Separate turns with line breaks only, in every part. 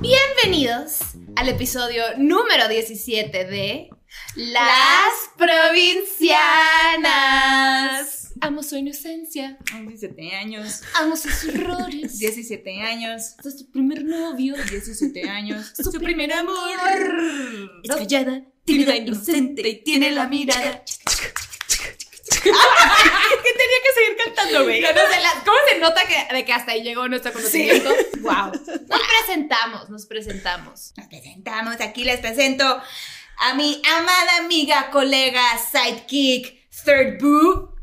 Bienvenidos al episodio número 17 de Las Provincianas. Amo su inocencia,
17 años.
amo sus errores.
17 años.
Es su primer novio,
17 años.
su primer amor. Es callada, tímida, inocente y tiene la mirada.
¿Qué tenía que seguir cantando, güey?
Yo no sé, la- ¿Cómo se nota que, de que hasta ahí llegó nuestro conocimiento? Wow. Nos presentamos, nos presentamos.
Nos presentamos, aquí les presento a mi amada amiga, colega, sidekick, third boo,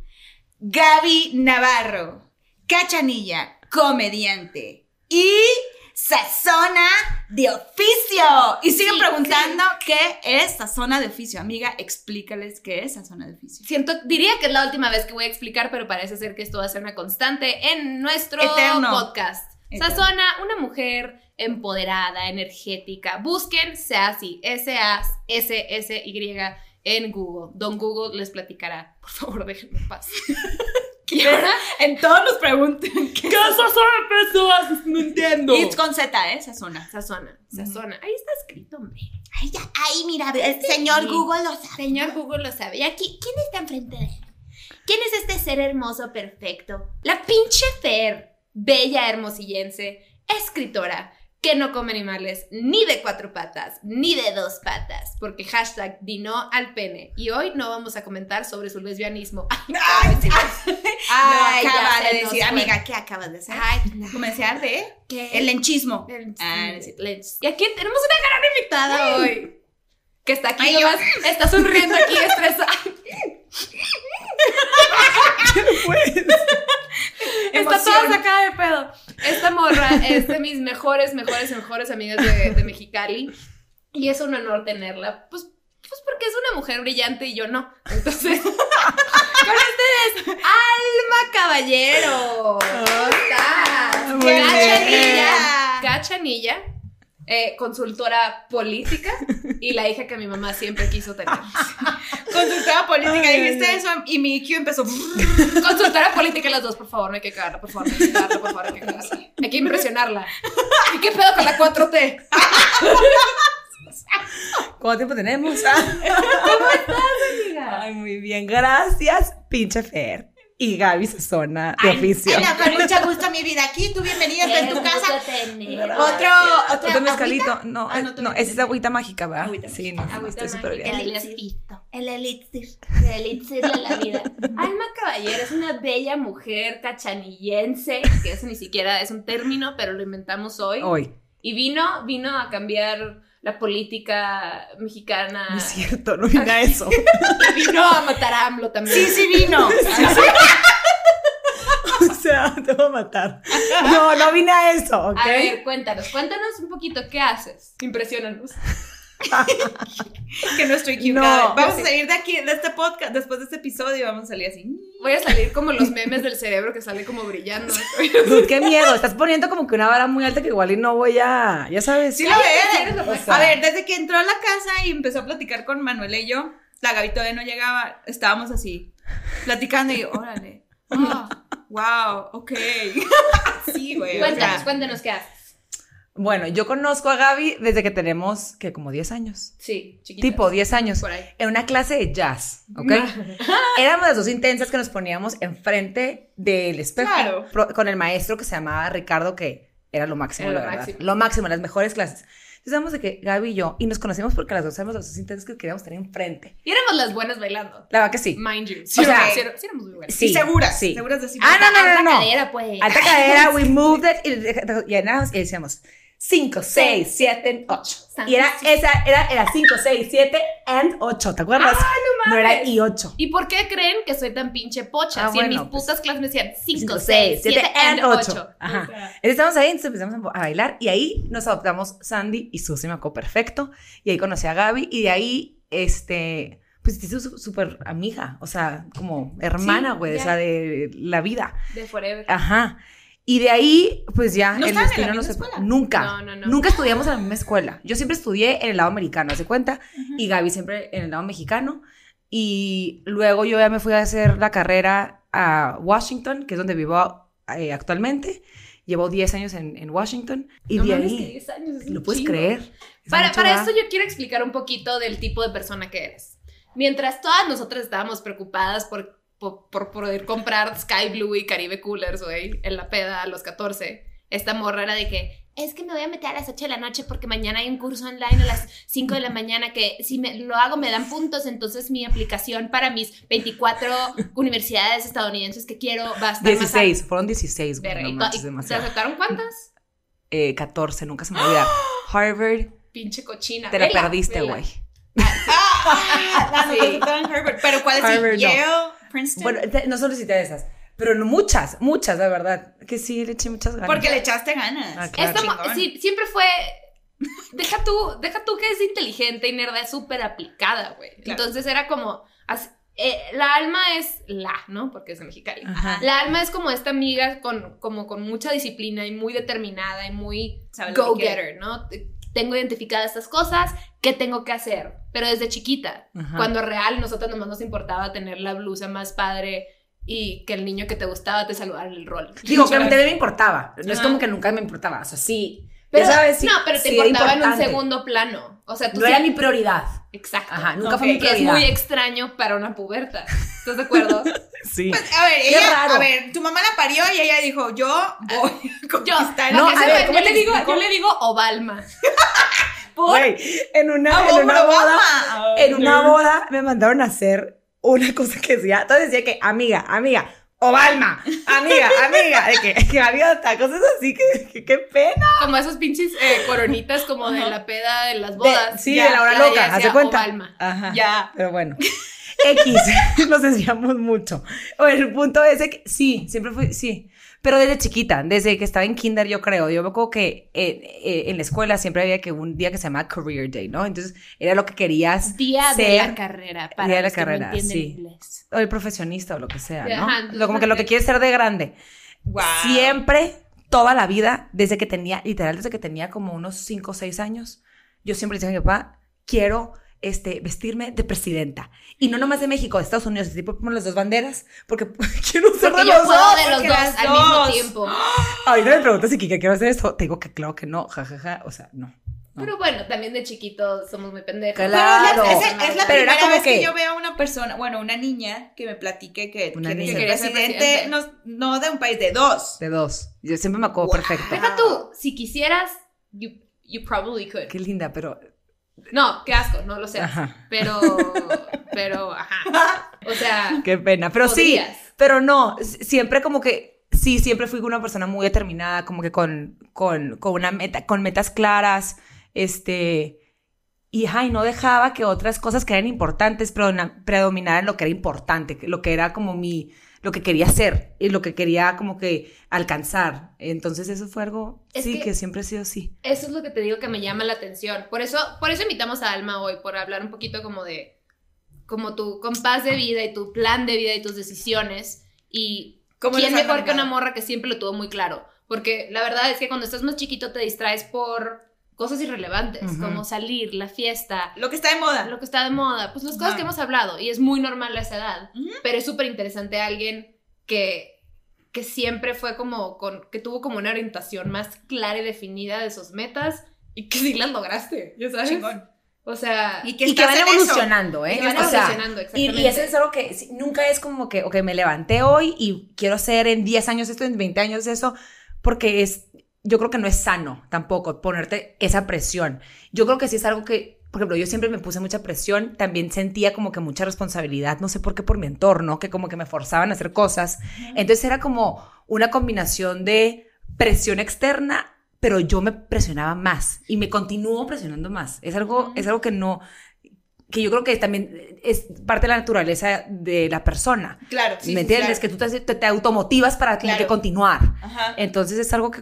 Gaby Navarro, cachanilla, comediante y sazona de oficio. Y siguen
Sí,
preguntando qué es sazona de oficio. Amiga, explícales qué es sazona de oficio.
Siento, diría que es la última vez que voy a explicar, pero parece ser que esto va a ser una constante en nuestro
Eterno.
podcast.
Eterno.
Sazona, una mujer empoderada, energética. Busquen Sassy, S-A-S-S-Y en Google. Don Google les platicará. Por favor, déjenme en paz. y
En todos nos preguntan qué es
sazona personas? No entiendo.
It's con Z, ¿eh? Sazona.
Sazona, sazona. Ahí está escrito, hombre.
Ay, ya, ay, mira, el señor
Sí.
Google lo sabe.
Señor Google lo sabe. ¿Y aquí quién está enfrente de él? ¿Quién es este ser hermoso, perfecto? La pinche Fer, bella hermosillense, escritora, que no come animales ni de cuatro patas, ni de dos patas, porque hashtag dino al pene. Y hoy no vamos a comentar sobre su lesbianismo. Ay,
Ay,
ya
acaba de decir,
fue.
amiga, ¿qué acabas de hacer?
Ay,
Comercial de
¿qué?
el lenchismo.
El-
Ah, no.
Lens. Y aquí tenemos una gran invitada hoy. Que está aquí,
Ay, yo-
nomás, está sonriendo aquí, estresada. Está toda sacada de pedo. Esta morra es de mis mejores, mejores, mejores amigas de, de Mexicali. Y es un honor tenerla. Pues, pues porque es una mujer brillante y yo no. Entonces, con ustedes, Alma Caballero. ¿Cómo. Cachanilla. Cachanilla. eh, consultora política y la hija que mi mamá siempre quiso tener.
Consultora política, dijiste eso y mi IQ empezó.
Consultora política las dos, por favor, no hay que cagarla, por favor, no hay que cagarla, por favor, hay que cagarla. Hay que impresionarla. ¿Y qué pedo con la 4T?
¿Cuánto tiempo tenemos?
Amiga.
Ay, muy bien. Gracias, pinche Fer. Y Gaby Sazona, de oficio.
Hola, con mucho gusto, mi vida. Aquí, tú bienvenida en tu casa. Otro, otro.
¿Otro mezcalito? No,
Ah,
eh,
no,
no,
todavía
esa es agüita mágica, ¿verdad?
Agüita
Sí, no, no,
Agüita
estoy súper
mágica.
bien.
El elixirito.
El elixir.
El elixir de la vida. Alma Caballero es una bella mujer cachanillense, que eso ni siquiera es un término, pero lo inventamos hoy.
Hoy.
Y vino, vino a cambiar la política mexicana.
No es cierto, no vine a eso.
Vino a matar a AMLO también.
Sí, sí vino.
o sea, te voy a matar. No, no vine a eso.
A ver, cuéntanos, cuéntanos un poquito, ¿qué haces? Impresionanos.
que no estoy equivocada.
No.
vamos a salir de aquí, de este podcast, después de este episodio, vamos a salir así.
Voy a salir como los memes del cerebro que sale como brillando.
Qué miedo, estás poniendo como que una vara muy alta que igual y no voy a, ya sabes.
Sí lo ves. A ver, desde que entró a la casa y empezó a platicar con Manuel y yo, la Gaby todavía no llegaba, estábamos así, platicando y yo, órale. Ah, wow, ok. sí, güey. o
Cuéntanos,
sea,
cuéntanos qué haces.
Bueno, yo conozco a Gaby desde que tenemos, que como 10 años.
Sí, chiquitas.
Tipo 10 años.
Por ahí.
En una clase de jazz, ¿ok? Éramos las dos intensas que nos poníamos enfrente del espejo.
Claro.
pro- Con el maestro que se llamaba Ricardo, que era lo máximo,
Era
la
lo
verdad.
máximo.
Lo máximo, las mejores clases. Entonces, de que Gaby y yo, y nos conocimos porque las dos éramos las dos intensas que queríamos tener enfrente.
Y éramos las buenas bailando.
La verdad que sí.
Mind you.
O sea,
sí, sí éramos muy buenas.
Sí,
y seguras,
sí.
seguras de sí.
Ah, no, no, no,
Alta
no.
cadera, pues.
Alta cadera, we moved it, y, y, y decíamos 5, 6, 7, 8. Y era esa, era, era 5, 6, 7 and 8, ¿te acuerdas?
Ah, no
No era
mames.
y 8.
¿Y por qué creen que soy tan pinche pocha?
Ah,
si en
bueno,
mis
pues,
putas clases me decían 5,
5,
6,
6,
7
7
and
and 8.
8.
Ajá.
O sea,
estábamos ahí, entonces empezamos a bailar y ahí nos adoptamos Sandy y Susi, me acuerdo perfecto. Y ahí conocí a Gaby y de ahí, este, pues te hizo súper amiga, o sea, como hermana,
Sí,
güey, o
ya.
sea, de la vida.
de forever.
Ajá. Y de ahí, pues ya,
¿No
el
estaban en
destino
la
no
misma
se...
escuela?
Nunca.
No, no, no.
Nunca estudiamos en la misma escuela. Yo siempre estudié en el lado americano, ¿hace cuenta? Y Gaby siempre en el lado mexicano. Y luego yo ya me fui a hacer la carrera a Washington, que es donde vivo eh, actualmente. Llevo 10 años en, en Washington y
No
de
que
ahí...
10 años es
¿Lo puedes
chingo.
creer? Es
Para, para esto yo quiero explicar un poquito del tipo de persona que eres. Mientras todas nosotras estábamos preocupadas por, por, por poder comprar Sky Blue y Caribe Coolers, güey, en la peda a los 14, esta morra era de que, es que me voy a meter a las 8 de la noche porque mañana hay un curso online a las 5 de la mañana que si me, lo hago me dan puntos, entonces mi aplicación para mis 24 universidades estadounidenses que quiero va a estar más
16, fueron 16, güey. No
¿y to-
manches,
y ¿Se aceptaron cuántas?
Eh, 14, nunca se me olvida. Harvard,
Pinche cochina.
te la
Vela,
perdiste, güey.
Ah, ah,
Sí.
no, en Harvard. Pero ¿cuál es
Harvard, no.
Yale, Princeton.
Bueno, te- no solicité esas, pero muchas, muchas, la verdad. Que sí, le eché muchas ganas.
porque le echaste ganas.
Ah, claro.
Esta sí, siempre fue. Deja tú, deja tú que es inteligente y nerda, es súper aplicada, güey.
Claro.
Entonces era como. eh, la alma es la, ¿no? Porque es de Mexicali.
Ajá.
La alma es como esta amiga con, como con mucha disciplina y muy determinada y muy go-getter, ¿no? Te- Tengo identificadas estas cosas, ¿qué tengo que hacer? Pero desde chiquita,
Ajá.
cuando real nosotros nomás nos importaba tener la blusa más padre y que el niño que te gustaba te saludara en el rol.
Digo, que a mí me importaba. No es como que nunca me importaba. O sea, sí.
Pero,
sabes, sí.
no, pero te
sí
importaba en un segundo plano. O sea, tú
No
sí-
era mi prioridad.
Exacto.
Ajá, nunca fue mi
Que es
prioridad.
muy extraño para una puberta. ¿Estás de acuerdo?
Sí.
Pues, a ver, ella,
raro.
a ver, tu mamá la parió y ella dijo, yo voy a conquistar
Yo,
No, a ver,
sepan,
¿cómo
yo, le digo, yo le digo Obalma.
por
en una, en una boda, en una boda me mandaron a hacer una cosa que decía, entonces decía que amiga, amiga, Obalma, amiga, amiga, de que, que gaviota, cosas así, que, que- qué pena.
Como esos pinches eh, coronitas como de la peda de las
De-
bodas.
sí,
ya,
de la hora
ya,
loca, de cuenta.
Obalma.
Ajá.
Ya.
Pero bueno. X, nos desviamos mucho. Bueno, el punto es que sí, siempre fui, sí. Pero desde chiquita, desde que estaba en kinder, yo creo. Yo me acuerdo que eh, eh, en la escuela siempre había que un día que se llamaba Career Day, ¿no? Entonces era lo que querías
Día
ser.
de la carrera. Para
Día de la
los que no
carrera, sí.
inglés.
o el profesionista o lo que sea, ¿no?
Ajá,
Lo- como que lo que quieres ser de grande.
Wow.
Siempre, toda la vida, desde que tenía, literal, desde que tenía como unos 5 o 6 años, yo siempre decía a mi papá, quiero este, vestirme de presidenta. Y no nomás de México, de Estados Unidos, tipo como las dos banderas, porque quiero ser
Porque
de
yo
los
puedo
dos.
de los dos al mismo tiempo.
Ahorita me preguntas si Kika quiero hacer esto. Te digo que claro que no, jajaja, o sea, no. no.
Pero bueno, también de chiquito somos muy pendejos.
Claro.
Pero es, la- es- es la
Pero era
primera
como
vez que...
que-
yo veo a una persona, bueno, una niña que me platique que
Una niña.
ser
Quería ser
presidente,
presidente.
no, no de un país, de dos.
De dos. Yo siempre me acuerdo
Wow.
perfecto.
Deja tú, si quisieras, you, you probably could.
Qué linda, pero.
No, qué asco, no lo sé.
Ajá.
Pero, pero, ajá. O sea,
Qué pena. Pero sí, pero no, siempre como que, sí, siempre fui una persona muy determinada, como que con, con, con una meta, con metas claras, este, y ay, no dejaba que otras cosas que eran importantes predominaran lo que era importante, lo que era como mi, lo que quería hacer y lo que quería como que alcanzar. Entonces eso fue algo,
Es
sí,
que-
que, siempre ha sido así.
Eso es lo que te digo que me llama la atención. Por eso, por eso invitamos a Alma hoy, por hablar un poquito como de como tu compás de vida y tu plan de vida y tus decisiones. Y
¿Cómo
quién mejor que una morra que siempre lo tuvo muy claro. Porque la verdad es que cuando estás más chiquito te distraes por cosas irrelevantes, como salir, la fiesta,
Lo que está de moda.
lo que está de moda, pues las cosas que hemos hablado. Y es muy normal a esa edad. Pero es súper interesante alguien que, que siempre fue como, con, que tuvo como una orientación más clara y definida de sus metas y que sí las lograste, ya sabes.
Chingón.
O sea,
Y que,
Y que
estás
van
eso.
evolucionando, ¿eh?
y van
O
evolucionando, exactamente.
y eso es algo que nunca es como que, ok, me levanté hoy y quiero hacer en 10 años esto, en 20 años eso, porque es, yo creo que no es sano tampoco ponerte esa presión. Yo creo que sí es algo que, por ejemplo, yo siempre me puse mucha presión, también sentía como que mucha responsabilidad, no sé por qué por mi entorno, que como que me forzaban a hacer cosas. Entonces era como una combinación de presión externa, pero yo me presionaba más y me continúo presionando más. Es algo, es algo que no, que yo creo que también es parte de la naturaleza de la persona.
Claro, sí,
¿Me
sí,
entiendes?
claro.
Que tú te, te- te automotivas para
Claro.
que continuar.
Ajá.
Entonces es algo que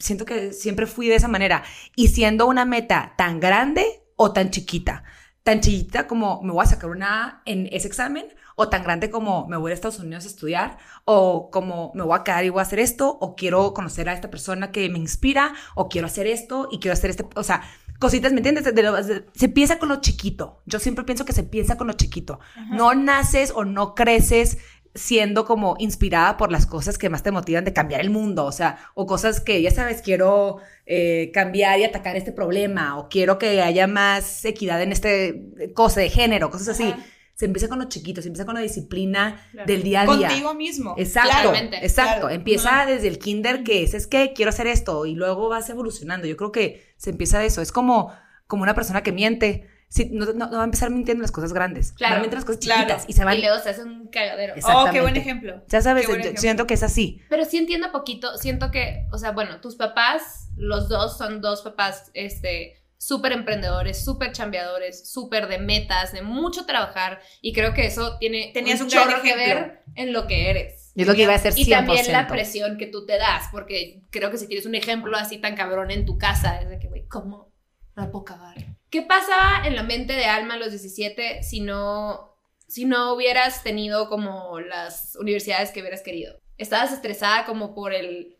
siento que siempre fui de esa manera. Y siendo una meta tan grande o tan chiquita. Tan chiquita como me voy a sacar una en ese examen, o tan grande como me voy a Estados Unidos a estudiar, o como me voy a quedar y voy a hacer esto, o quiero conocer a esta persona que me inspira, o quiero hacer esto y quiero hacer este, o sea, cositas, ¿me entiendes? De lo- de- se empieza con lo chiquito. Yo siempre pienso que se empieza con lo chiquito.
Ajá.
No naces o no creces siendo como inspirada por las cosas que más te motivan de cambiar el mundo, o sea, o cosas que, ya sabes, quiero eh, cambiar y atacar este problema, o quiero que haya más equidad en este cosa de género, cosas así.
Ajá.
Se empieza con los chiquitos, se empieza con la disciplina
Claro.
del día a día.
Contigo mismo.
Exacto,
Claramente,
exacto.
claro.
Empieza desde el kinder que es, es que quiero hacer esto y luego vas evolucionando. Yo creo que se empieza de eso. Es como, como una persona que miente. Sí, no, no- no va a empezar mintiendo las cosas grandes.
Claro,
va a mentir las cosas
claro.
chiquitas y se va
Y luego se hace un cagadero.
Oh, qué buen ejemplo.
Ya sabes, yo
ejemplo.
siento que es así.
Pero sí entiendo poquito, siento que, o sea, bueno, tus papás, los dos son dos papás, este, súper emprendedores, súper chambeadores, súper de metas, de mucho trabajar, y creo que eso tiene
Tenías un
chorro
gran
que ver en lo que eres.
Y es lo que iba a ser 100%.
Y también la presión que tú te das, porque creo que si tienes un ejemplo así tan cabrón en tu casa, es de que, güey, ¿cómo no la puedo cagar? ¿Qué pasaba en la mente de Alma a los 17 si no, si no hubieras tenido como las universidades que hubieras querido? ¿Estabas estresada como por el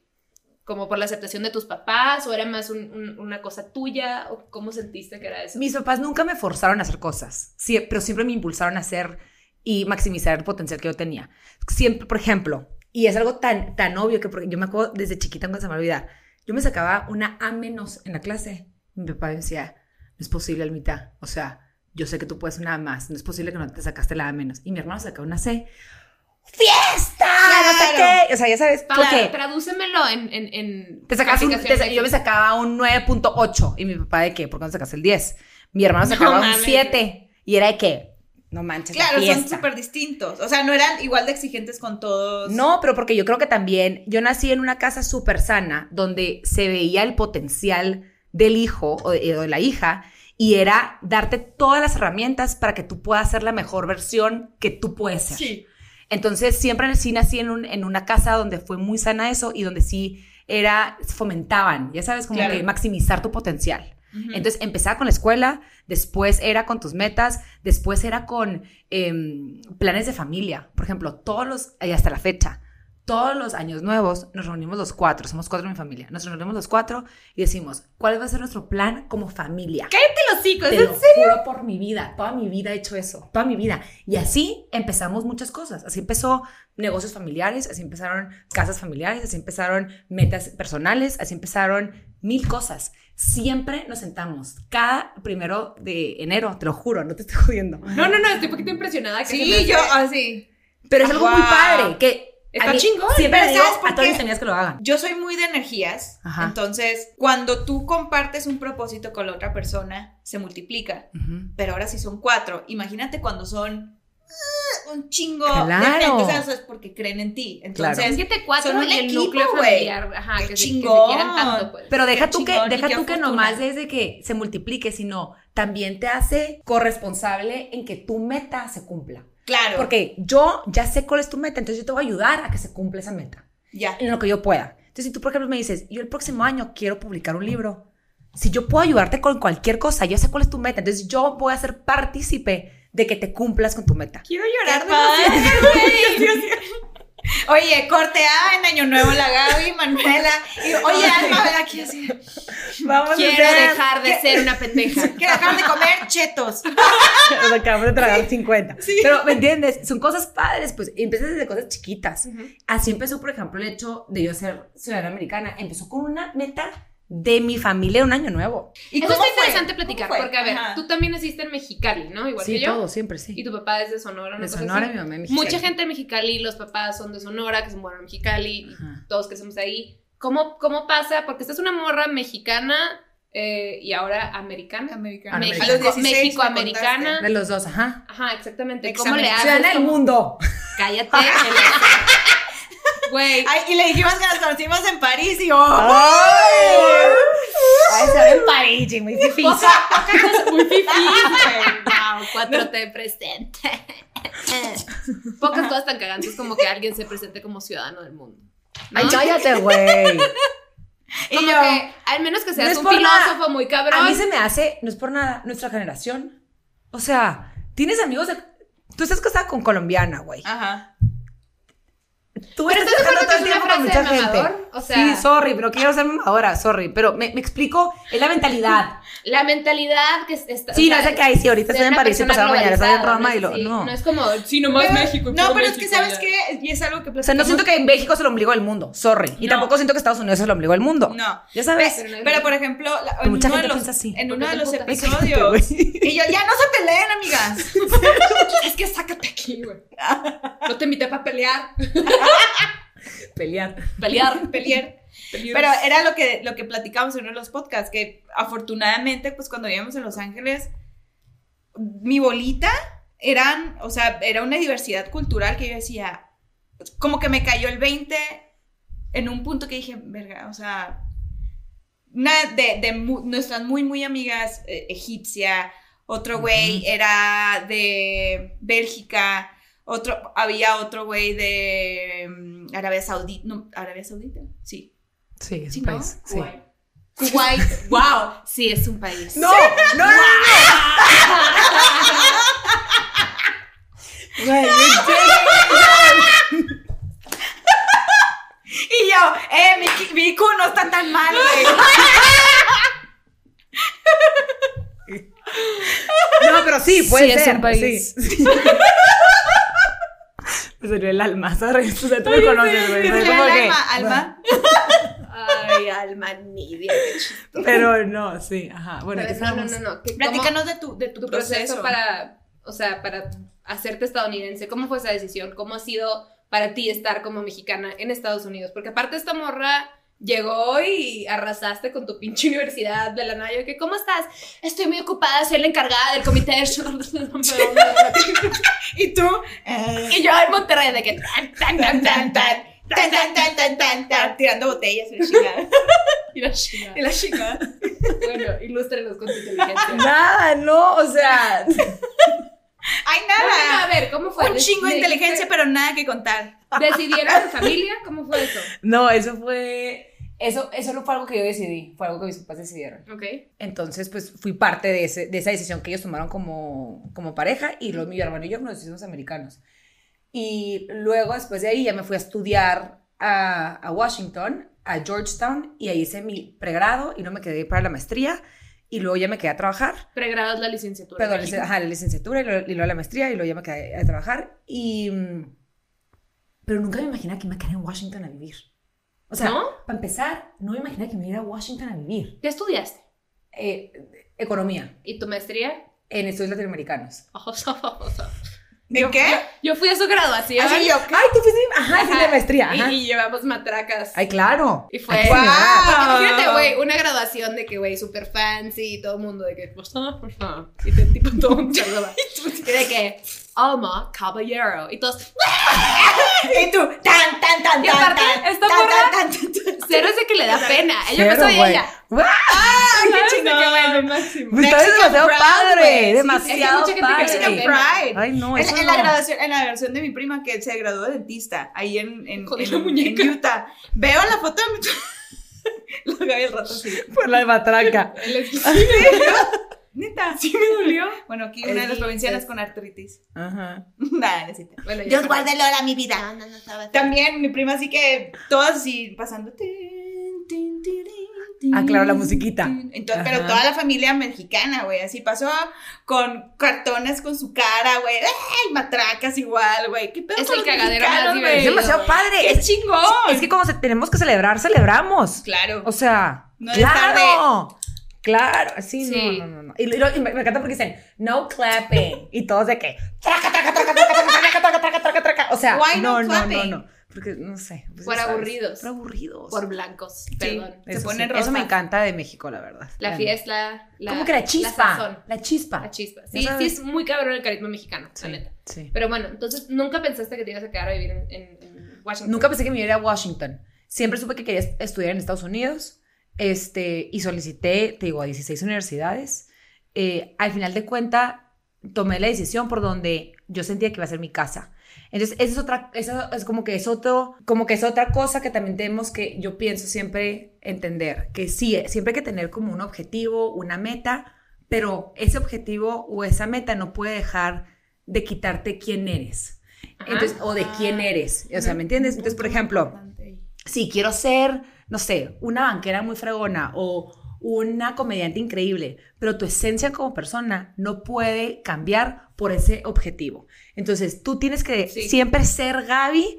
como por la aceptación de tus papás o era más un- un- una cosa tuya o cómo sentiste que era eso?
Mis papás nunca me forzaron a hacer cosas, sí, pero siempre me impulsaron a hacer y maximizar el potencial que yo tenía. Siempre, por ejemplo, y es algo tan, tan obvio que yo me acuerdo desde chiquita cuando se me olvida, yo me sacaba una A menos en la clase. Mi papá decía, no es posible, Almita, o sea, yo sé que tú puedes una A más, no es posible que no te sacaste la A menos. Y mi hermano sacaba una C. ¡Fiesta! No sé
Claro.
qué. O sea, ya sabes, porque
tradúcemelo en, en, en
te sacas un, te yo me sacaba un 9.8 y mi papá de qué, ¿por qué no sacaste el 10? Mi hermano
No
sacaba un
mames.
7 y era de qué, no manches, la
Claro, son súper distintos. O sea, no eran igual de exigentes con todos.
No, pero porque yo creo que también yo nací en una casa súper sana donde se veía el potencial del hijo o de, o de la hija y era darte todas las herramientas para que tú puedas ser la mejor versión que tú puedes ser.
Sí.
Entonces, siempre sí nací en, un- en una casa donde fue muy sana eso y donde sí era, fomentaban, ya sabes, como
Claro.
que maximizar tu potencial. Entonces, empezaba con la escuela, después era con tus metas, después era con em, planes de familia. Por ejemplo, todos los, y hasta la fecha, todos los años nuevos nos reunimos los cuatro, somos cuatro en mi familia, nos reunimos los cuatro y decimos, ¿cuál va a ser nuestro plan como familia?
Cállate los hocicos,
Te
¿es
lo
en serio?
juro por mi vida, toda mi vida he hecho eso, toda mi vida. Y así empezamos muchas cosas. Así empezó negocios familiares, así empezaron casas familiares, así empezaron metas personales, así empezaron mil cosas. Siempre nos sentamos, cada primero de enero, te lo juro, no te estoy jodiendo.
No, no, no, estoy un poquito impresionada. que
Sí, yo así.
Pero es algo muy
Wow.
padre, que
Está
a mí
chingón,
Siempre digo
¿sabes por
a todas mis amigas que lo hagan.
Yo soy muy de energías.
Ajá.
Entonces, cuando tú compartes un propósito con la otra persona, se multiplica.
Ujú.
Pero ahora sí son cuatro. Imagínate cuando son ah, un chingo
Claro.
de gente. Es porque creen en ti.
Claro.
Entonces,
Siete, cuatro
Son
el
equipo,
núcleo
güey.
familiar. Ajá,
Qué
que se, que se
chingón.
quieran tanto, pues.
Pero deja
Qué
tú que,
chingón
deja tú que nomás desde que se multiplique, sino también te hace corresponsable en que tu meta se cumpla.
Claro.
Porque yo ya sé cuál es tu meta, entonces yo te voy a ayudar a que se cumpla esa meta,
ya.
en lo que yo pueda. Entonces, si tú, por ejemplo, me dices, yo el próximo año quiero publicar un libro, si yo puedo ayudarte con cualquier cosa, yo sé cuál es tu meta, entonces yo voy a ser partícipe de que te cumplas con tu meta.
Quiero llorar.
Oye, corte A en Año Nuevo la Gaby, Manuela. Y, oye, Alma, aquí así.
Vamos
Quiero dejar de ser una pendeja.
Quiero dejar de comer chetos.
Nos acabamos de tragar 50. Pero, ¿me entiendes? Son cosas padres, pues empiezas desde cosas chiquitas. Así empezó, por ejemplo, el hecho de yo ser ciudadana americana. Empezó con una meta de mi familia un año nuevo.
¿Y
Eso
cómo
está
fue?
interesante
¿Cómo
platicar, porque a ver,
Ajá.
tú también naciste en Mexicali, ¿no? Igual que yo.
siempre, sí.
Y tu papá es de Sonora, una
de Sonora,
así.
mi mamá de Mexicali.
Mucha gente de Mexicali, los papás son de Sonora, que se mueren en Mexicali, y todos crecemos ahí. ¿Cómo, ¿Cómo pasa? Porque esta es una morra mexicana eh, y ahora americana.
Americana.
México-
A los 16 me
México-americana.
De los dos, ajá.
Ajá, exactamente.
Examen.
¿Cómo le haces?
Del
¿Cómo-
mundo.
Cállate. Güey.
Ay, y le dijimos que nos conocimos en París y oh,
¡Ay! Ay, se ve en París, muy difícil.
Muy güey. Wow, 4T presente. Pocas cosas tan cagantes como que alguien se presente como ciudadano del mundo. ¿no?
Ay, cállate, güey.
Y
Como
yo,
que, al menos que seas
No
un
nada.
filósofo muy cabrón.
A mí se me hace, no es por nada, nuestra generación. O sea, tienes amigos de. Tú estás casada con colombiana, güey.
Ajá.
Tú
Pero
estás
¿estás de acuerdo que
todo
es
el
una
tiempo con
frase
mucha
de
gente.
O sea,
sí, sorry, pero quiero ser mamadora, sorry. Pero me, me explico, es la mentalidad.
la mentalidad que está.
Sí,
o
no
sea,
sé qué hay, sí, ahorita estoy en París y pasado mañana estoy en Roma y lo.
sí,
No.
no es como, sí, nomás
Pero-
México.
No, pero es que
México,
sabes
ya.
qué, y es algo que
O sea, no siento que en México es el ombligo del mundo, sorry. Y
No.
tampoco siento que Estados Unidos es el ombligo del mundo.
No.
Ya sabes.
Pero no
Pero por ejemplo, la- en
mucha
uno de
gente
los,
piensa así.
en
¿Por
uno de
te
los episodios. Y yo, ya no se peleen, amigas.
Es que sácate aquí, güey. No te invité para pelear.
Pelear.
Pelear.
Pelear. Pero era lo que, lo que platicamos en uno de los podcasts, que afortunadamente, pues cuando vivíamos en Los Ángeles, mi bolita eran, o sea, era una diversidad cultural que yo decía, como que me cayó el 20 en un punto que dije, verga, o sea, una de, de mu- nuestras muy, muy amigas eh, egipcia, otro güey era de Bélgica, otro, había otro güey de mm, Arabia Saudita, no, Arabia Saudita, sí.
Sí, es
Sí,
un
¿no?
país. Sí.
Kuwait. Kuwait. Wow. Sí, es un país.
No, no, no, no. Güey.
Y yo, eh, mi, ki- mi Q no está tan mal, güey.
No, pero sí, puede
Sí, es
ser.
un país.
sí. Me salió el alma, ¿sabes? O sea, tú me conoces, güey.
Que- alma, alma.
Ay, alma nidia, qué chistoso.
Pero no, sí, ajá. Bueno,
Pero
¿qué
no, no, no, no.
Platícanos de tu, de tu,
tu proceso
proceso.
para, o sea, para hacerte estadounidense. ¿Cómo fue esa decisión? ¿Cómo ha sido para ti estar como mexicana en Estados Unidos? Porque aparte esta morra llegó y arrasaste con tu pinche universidad de la nada. Yo, que, ¿cómo estás? Estoy muy ocupada, soy la encargada del comité de
Y tú,
y yo en Monterrey, de que tan, tan, tan, tan, tan.
Tan, tan, tan, tan, tan, tan, tirando botellas y la chingada.
Y la chingada.
Y la.
Bueno, ilústrenos con tu inteligencia.
Nada, no, o sea.
Hay nada. a ver, ¿cómo fue?
Un chingo de inteligencia, pero nada que contar.
¿Decidieron en familia? ¿Cómo fue eso?
No, eso fue. Eso, eso no fue algo que yo decidí, fue algo que mis papás decidieron.
Ok.
Entonces, pues fui parte de, ese, de esa decisión que ellos tomaron como, como pareja y luego mi hermano y yo nos hicimos americanos. Y luego, después de ahí, ya me fui a estudiar a, a Washington, a Georgetown, y ahí hice mi pregrado y no me quedé para la maestría. Y luego ya me quedé a trabajar.
Pregrado es la licenciatura.
Perdón, ajá, la licenciatura y luego, y luego la maestría y luego ya me quedé a trabajar. Y, mm, pero nunca me imaginé que me quedé en Washington a vivir. O sea,
¿No?
para empezar, no me imaginé que me iba a Washington a vivir.
¿Qué estudiaste?
Eh, economía
¿Y tu maestría?
en estudios latinoamericanos.
¿De qué?
Yo fui a su graduación.
Así yo,
Ay, tú fuiste, ajá, sí, de
Ajá.
maestría,
Y,
ajá.
y llevamos matracas.
Ay, claro.
Y fue.
Señora.
Imagínate, güey, una graduación de que, güey, super fancy y todo el mundo de que, pues, ah, pues, ah. Y te tipo todo un saluda. Y de que, Alma Caballero. Y todos,
Y tú, tan, tan, tan,
Y
tan,
aparte,
tan,
esta
tan,
morra-
tan, tan, tan, tan.
cero es de que le da pena. Ella
Cero,
empezó y
güey.
ella.
¡Ay, qué
No,
chingón!
lo máximo.
Está demasiado padre.
Sí,
demasiado
es que mucha gente que
padre.
Pride.
Ay, no,
En,
eso
en la
no.
graduación, en la graduación de mi prima que se graduó de dentista, ahí en, en, en-
la muñeca.
en Utah. Veo la foto de mi Lo hago el rato así.
Por la matraca.
Neta.
Sí me dolió.
Bueno, aquí una de las provincianas con artritis.
Ajá.
Nada.
Bueno,
Dios guarde Lola, mi vida. No, no, no, estaba- También mi prima así que todas así pasando. tin, tin, tin, tin,
Ah, claro, la musiquita.
Entonces, pero toda la familia mexicana, güey, así pasó con cartones con su cara, güey. ¡Ay, matracas igual, güey! ¿Qué pedo
Es el cagadero más
güey?
Es
divertido.
demasiado padre.
¡Qué
Es,
chingón!
es que como se- tenemos que celebrar, celebramos.
Claro.
O sea,
No
claro. Claro, así
sí.
no, no, no, no. Y, y, y me, me, encanta porque dicen, no clapping. y todos de que, traca, traca, traca, traca, traca, traca, traca, O sea,
Why
no,
no,
no, no, Porque, no sé. Pues,
por
sabes,
aburridos.
Por aburridos.
Por blancos, sí, perdón.
Se ponen
sí. Eso me encanta de México, la verdad.
La, fiesta, la...
Como que la chispa.
La,
la, chispa.
La chispa. Sí, sí es muy cabrón el carisma mexicano, la neta.
Sí.
Pero bueno, entonces, ¿nunca pensaste que te ibas a quedar a vivir en, en, en Washington?
Nunca pensé que me iba a ir a Washington. Siempre supe que quería estudiar en Estados Unidos este, y solicité, te digo, a 16 universidades. Eh, al final de cuenta, tomé la decisión por donde yo sentía que iba a ser mi casa. Entonces, esa es otra, eso es como que es otro, como que es otra cosa que también tenemos que, yo pienso siempre entender, que sí, siempre hay que tener como un objetivo, una meta, pero ese objetivo o esa meta no puede dejar de quitarte quién eres. Entonces, o de quién eres. O sea, ¿me entiendes? Entonces, por ejemplo, sí, quiero ser, no sé, una banquera muy fregona o una comediante increíble, pero tu esencia como persona no puede cambiar por ese objetivo. Entonces, tú tienes que
Sí.
siempre ser Gaby,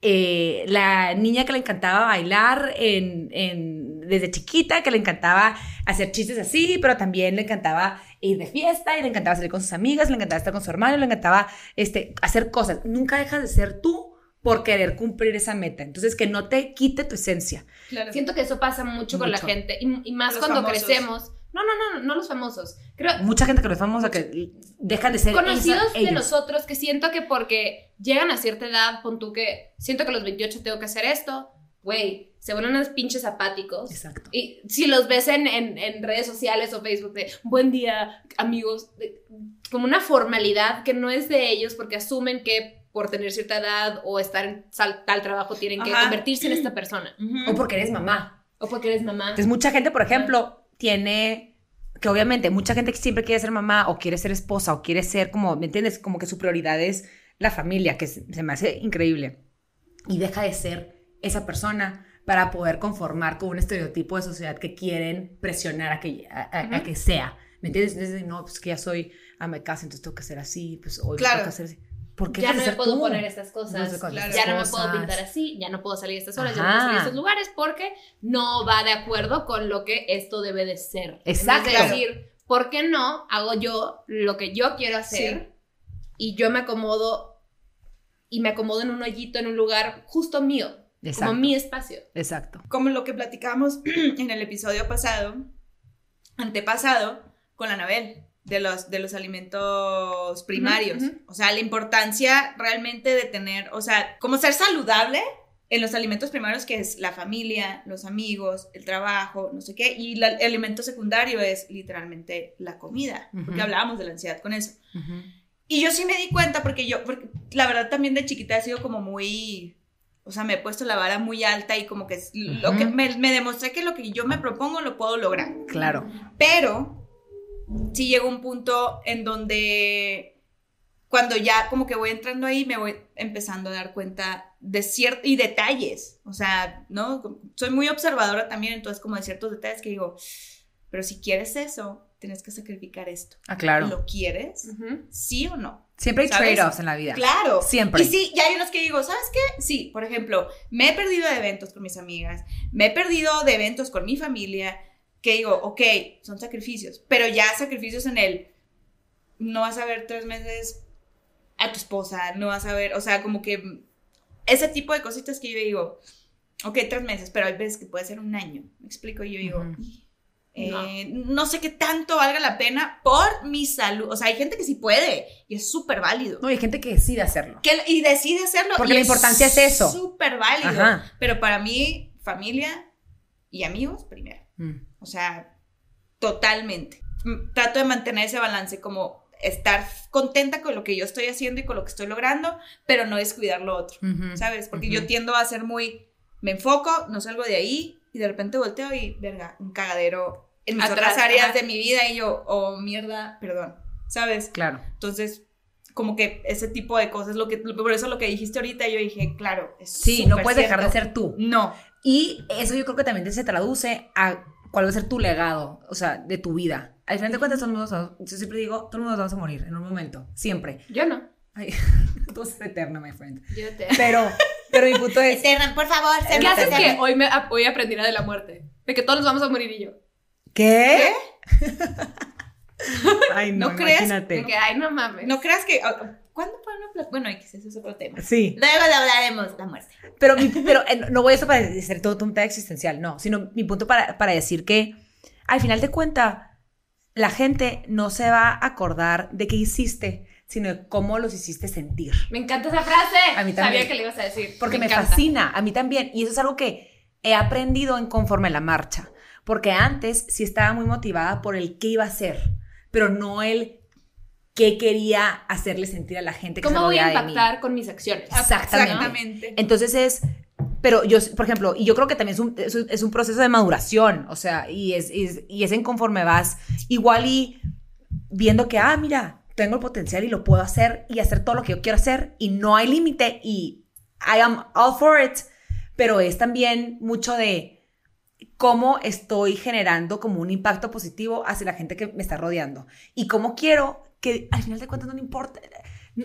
eh, la niña que le encantaba bailar en, en- desde chiquita, que le encantaba hacer chistes así, pero también le encantaba ir de fiesta y le encantaba salir con sus amigas, le encantaba estar con su hermano, le encantaba este, hacer cosas. Nunca dejas de ser tú por querer cumplir esa meta. Entonces, que no te quite tu esencia.
Claro.
Siento que eso pasa mucho, con la
Mucho.
gente y, y más
Los
cuando
famosos.
crecemos. No, no, no, no los famosos. Creo
Mucha gente que no es famosa que dejan de ser
conocidos
esa-
de
ellos.
nosotros que siento que porque llegan a cierta edad, pon tú que siento que a los 28 tengo que hacer esto, güey, se vuelven unos pinches apáticos.
Exacto.
Y si los ves en, en- en redes sociales o Facebook de buen día, amigos, de- como una formalidad que no es de ellos porque asumen que por tener cierta edad o estar en sal- tal trabajo tienen que
Ajá.
convertirse en esta persona.
Ujú.
O porque eres mamá.
O porque eres mamá.
Entonces, mucha gente, por ejemplo, tiene que obviamente mucha gente que siempre quiere ser mamá o quiere ser esposa o quiere ser como, ¿me entiendes? Como que su prioridad es la familia, que se me hace increíble. Y deja de ser esa persona para poder conformar con un estereotipo de sociedad que quieren presionar a que, a, a- a que sea. ¿Me entiendes? Entonces, no, pues que ya soy ama de casa, entonces tengo que ser así, pues hoy
Claro.
tengo que hacer así. ¿Por qué
ya no me puedo
tú?
poner estas cosas,
No
Claro.
ya no me puedo pintar así, ya no puedo salir a estas horas, ya no
Ajá.
puedo salir a estos lugares porque no va de acuerdo con lo que esto debe de ser.
Exacto.
De decir, ¿por qué no hago yo lo que yo quiero hacer y yo me acomodo y me acomodo en un hoyito, en un lugar justo mío,
Exacto.
como mi espacio?
Exacto.
Como lo que platicamos en el episodio pasado, antepasado, con la Anabel, de los, de los alimentos primarios.
ujú.
O sea, la importancia realmente de tener, o sea, como ser saludable en los alimentos primarios, que es la familia, los amigos, el trabajo, no sé qué, y la- el alimento secundario es literalmente la comida, porque hablábamos de la ansiedad con eso. Y yo sí me di cuenta porque yo, porque la verdad también de chiquita he sido como muy, o sea, me he puesto la vara muy alta y como que es lo que me, me demostré que lo que yo me propongo lo puedo lograr.
Claro.
Pero sí llegó un punto en donde cuando ya como que voy entrando ahí me voy empezando a dar cuenta de ciertos y detalles, o sea, ¿no? Soy muy observadora también, entonces como de ciertos detalles que digo, pero si quieres eso, tienes que sacrificar esto.
Ah, claro.
¿Lo quieres? ¿Sí o no?
Siempre hay
¿Sabes?
trade-offs en la vida.
Claro.
Siempre.
Y sí, y hay unos que digo, ¿sabes qué? Sí, por ejemplo, me he perdido de eventos con mis amigas, me he perdido de eventos con mi familia, que digo, ok, son sacrificios, pero ya sacrificios en el, no vas a ver tres meses a tu esposa, no vas a ver, o sea, como que ese tipo de cositas que yo digo, ok, tres meses, pero hay veces que puede ser un año, me explico, y yo digo, eh, no. sé qué tanto valga la pena por mi salud, o sea, hay gente que sí puede y es súper válido.
No, hay gente que decide hacerlo.
Que, y decide hacerlo.
Porque
y
la importancia es eso.
Súper válido.
Ajá.
Pero para mí, familia y amigos primero.
Mm.
O sea, totalmente. Trato de mantener ese balance como estar contenta con lo que yo estoy haciendo y con lo que estoy logrando, pero no descuidar lo otro,
Ujú.
¿sabes? Porque
Ujú.
yo tiendo a ser muy, me enfoco, no salgo de ahí y de repente volteo y, verga, un cagadero en mis
Atrás,
otras áreas
ajá.
de mi vida y yo, oh, mierda, perdón, ¿sabes?
Claro.
Entonces, como que ese tipo de cosas, lo que, por eso lo que dijiste ahorita, yo dije, claro, es
Sí, no puedes dejar de
cierto.
ser tú.
No,
Y eso yo creo que también se traduce a cuál va a ser tu legado, o sea, de tu vida. Al final de cuentas, todo el mundo, yo siempre digo, todo el mundo vamos a morir en un momento, siempre.
Yo no.
Ay, tú eres eterna, my friend.
Yo te...
Pero, pero mi punto es,
Eterna, por favor,
¿Qué
Eterna.
haces que hoy, me, hoy aprendiera de la muerte? De que todos nos vamos a morir y yo.
¿qué? Ay, no,
¿No.
De que, ay, no mames.
No creas que. ¿Cuándo podemos hablar? Bueno, X, ese es otro tema.
Sí,
Luego le hablaremos de la muerte.
pero, mi- pero eh, no voy a eso para decir todo un tema existencial, no, sino mi punto para, para decir que al final de cuentas, la gente no se va a acordar de qué hiciste, sino de cómo los hiciste sentir.
Me encanta esa frase.
A mí también.
Sabía que le ibas a decir.
Porque me, fascina, a mí también. Y eso es algo que he aprendido en conforme la marcha. Porque antes sí estaba muy motivada por el qué iba a hacer, pero no el qué quería hacerle sentir a la gente que
¿Cómo
se
voy a
rodeaba de mí.
impactar con mis acciones?
Exactamente.
Exactamente.
Entonces es, pero yo, por ejemplo, y yo creo que también es un, es un- es un proceso de maduración, o sea, y es, es- y es en conforme vas igual y viendo que, ah, mira, tengo el potencial y lo puedo hacer y hacer todo lo que yo quiero hacer y no hay límite y I am all for it, pero es también mucho de cómo estoy generando como un impacto positivo hacia la gente que me está rodeando y cómo quiero que al final de cuentas no importa.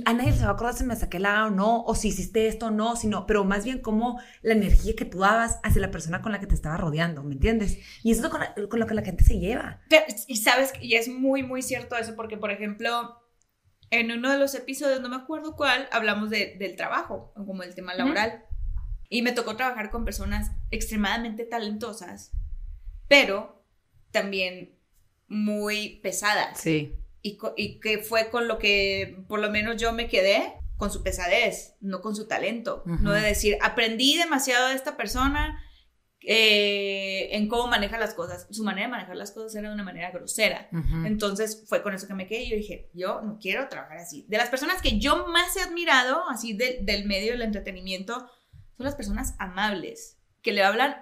A nadie se va a acordar si me saqué la o no, o si hiciste esto o no, sino, pero más bien como la energía que tú dabas hacia la persona con la que te estaba rodeando, ¿me entiendes? Y eso es con, la- con lo que la gente se lleva.
Y sabes, y es muy, muy cierto eso, porque, por ejemplo, en uno de los episodios, no me acuerdo cuál, hablamos de- del trabajo, como el tema laboral. Y me tocó trabajar con personas extremadamente talentosas, pero también muy pesadas.
Sí.
Y, y que fue con lo que por lo menos yo me quedé, con su pesadez, no con su talento.
Ujú.
No de decir, aprendí demasiado de esta persona eh, en cómo maneja las cosas. Su manera de manejar las cosas era de una manera grosera.
Ujú.
Entonces fue con eso que me quedé y yo dije, yo no quiero trabajar así. De las personas que yo más he admirado, así de- del medio del entretenimiento, son las personas amables, que le hablan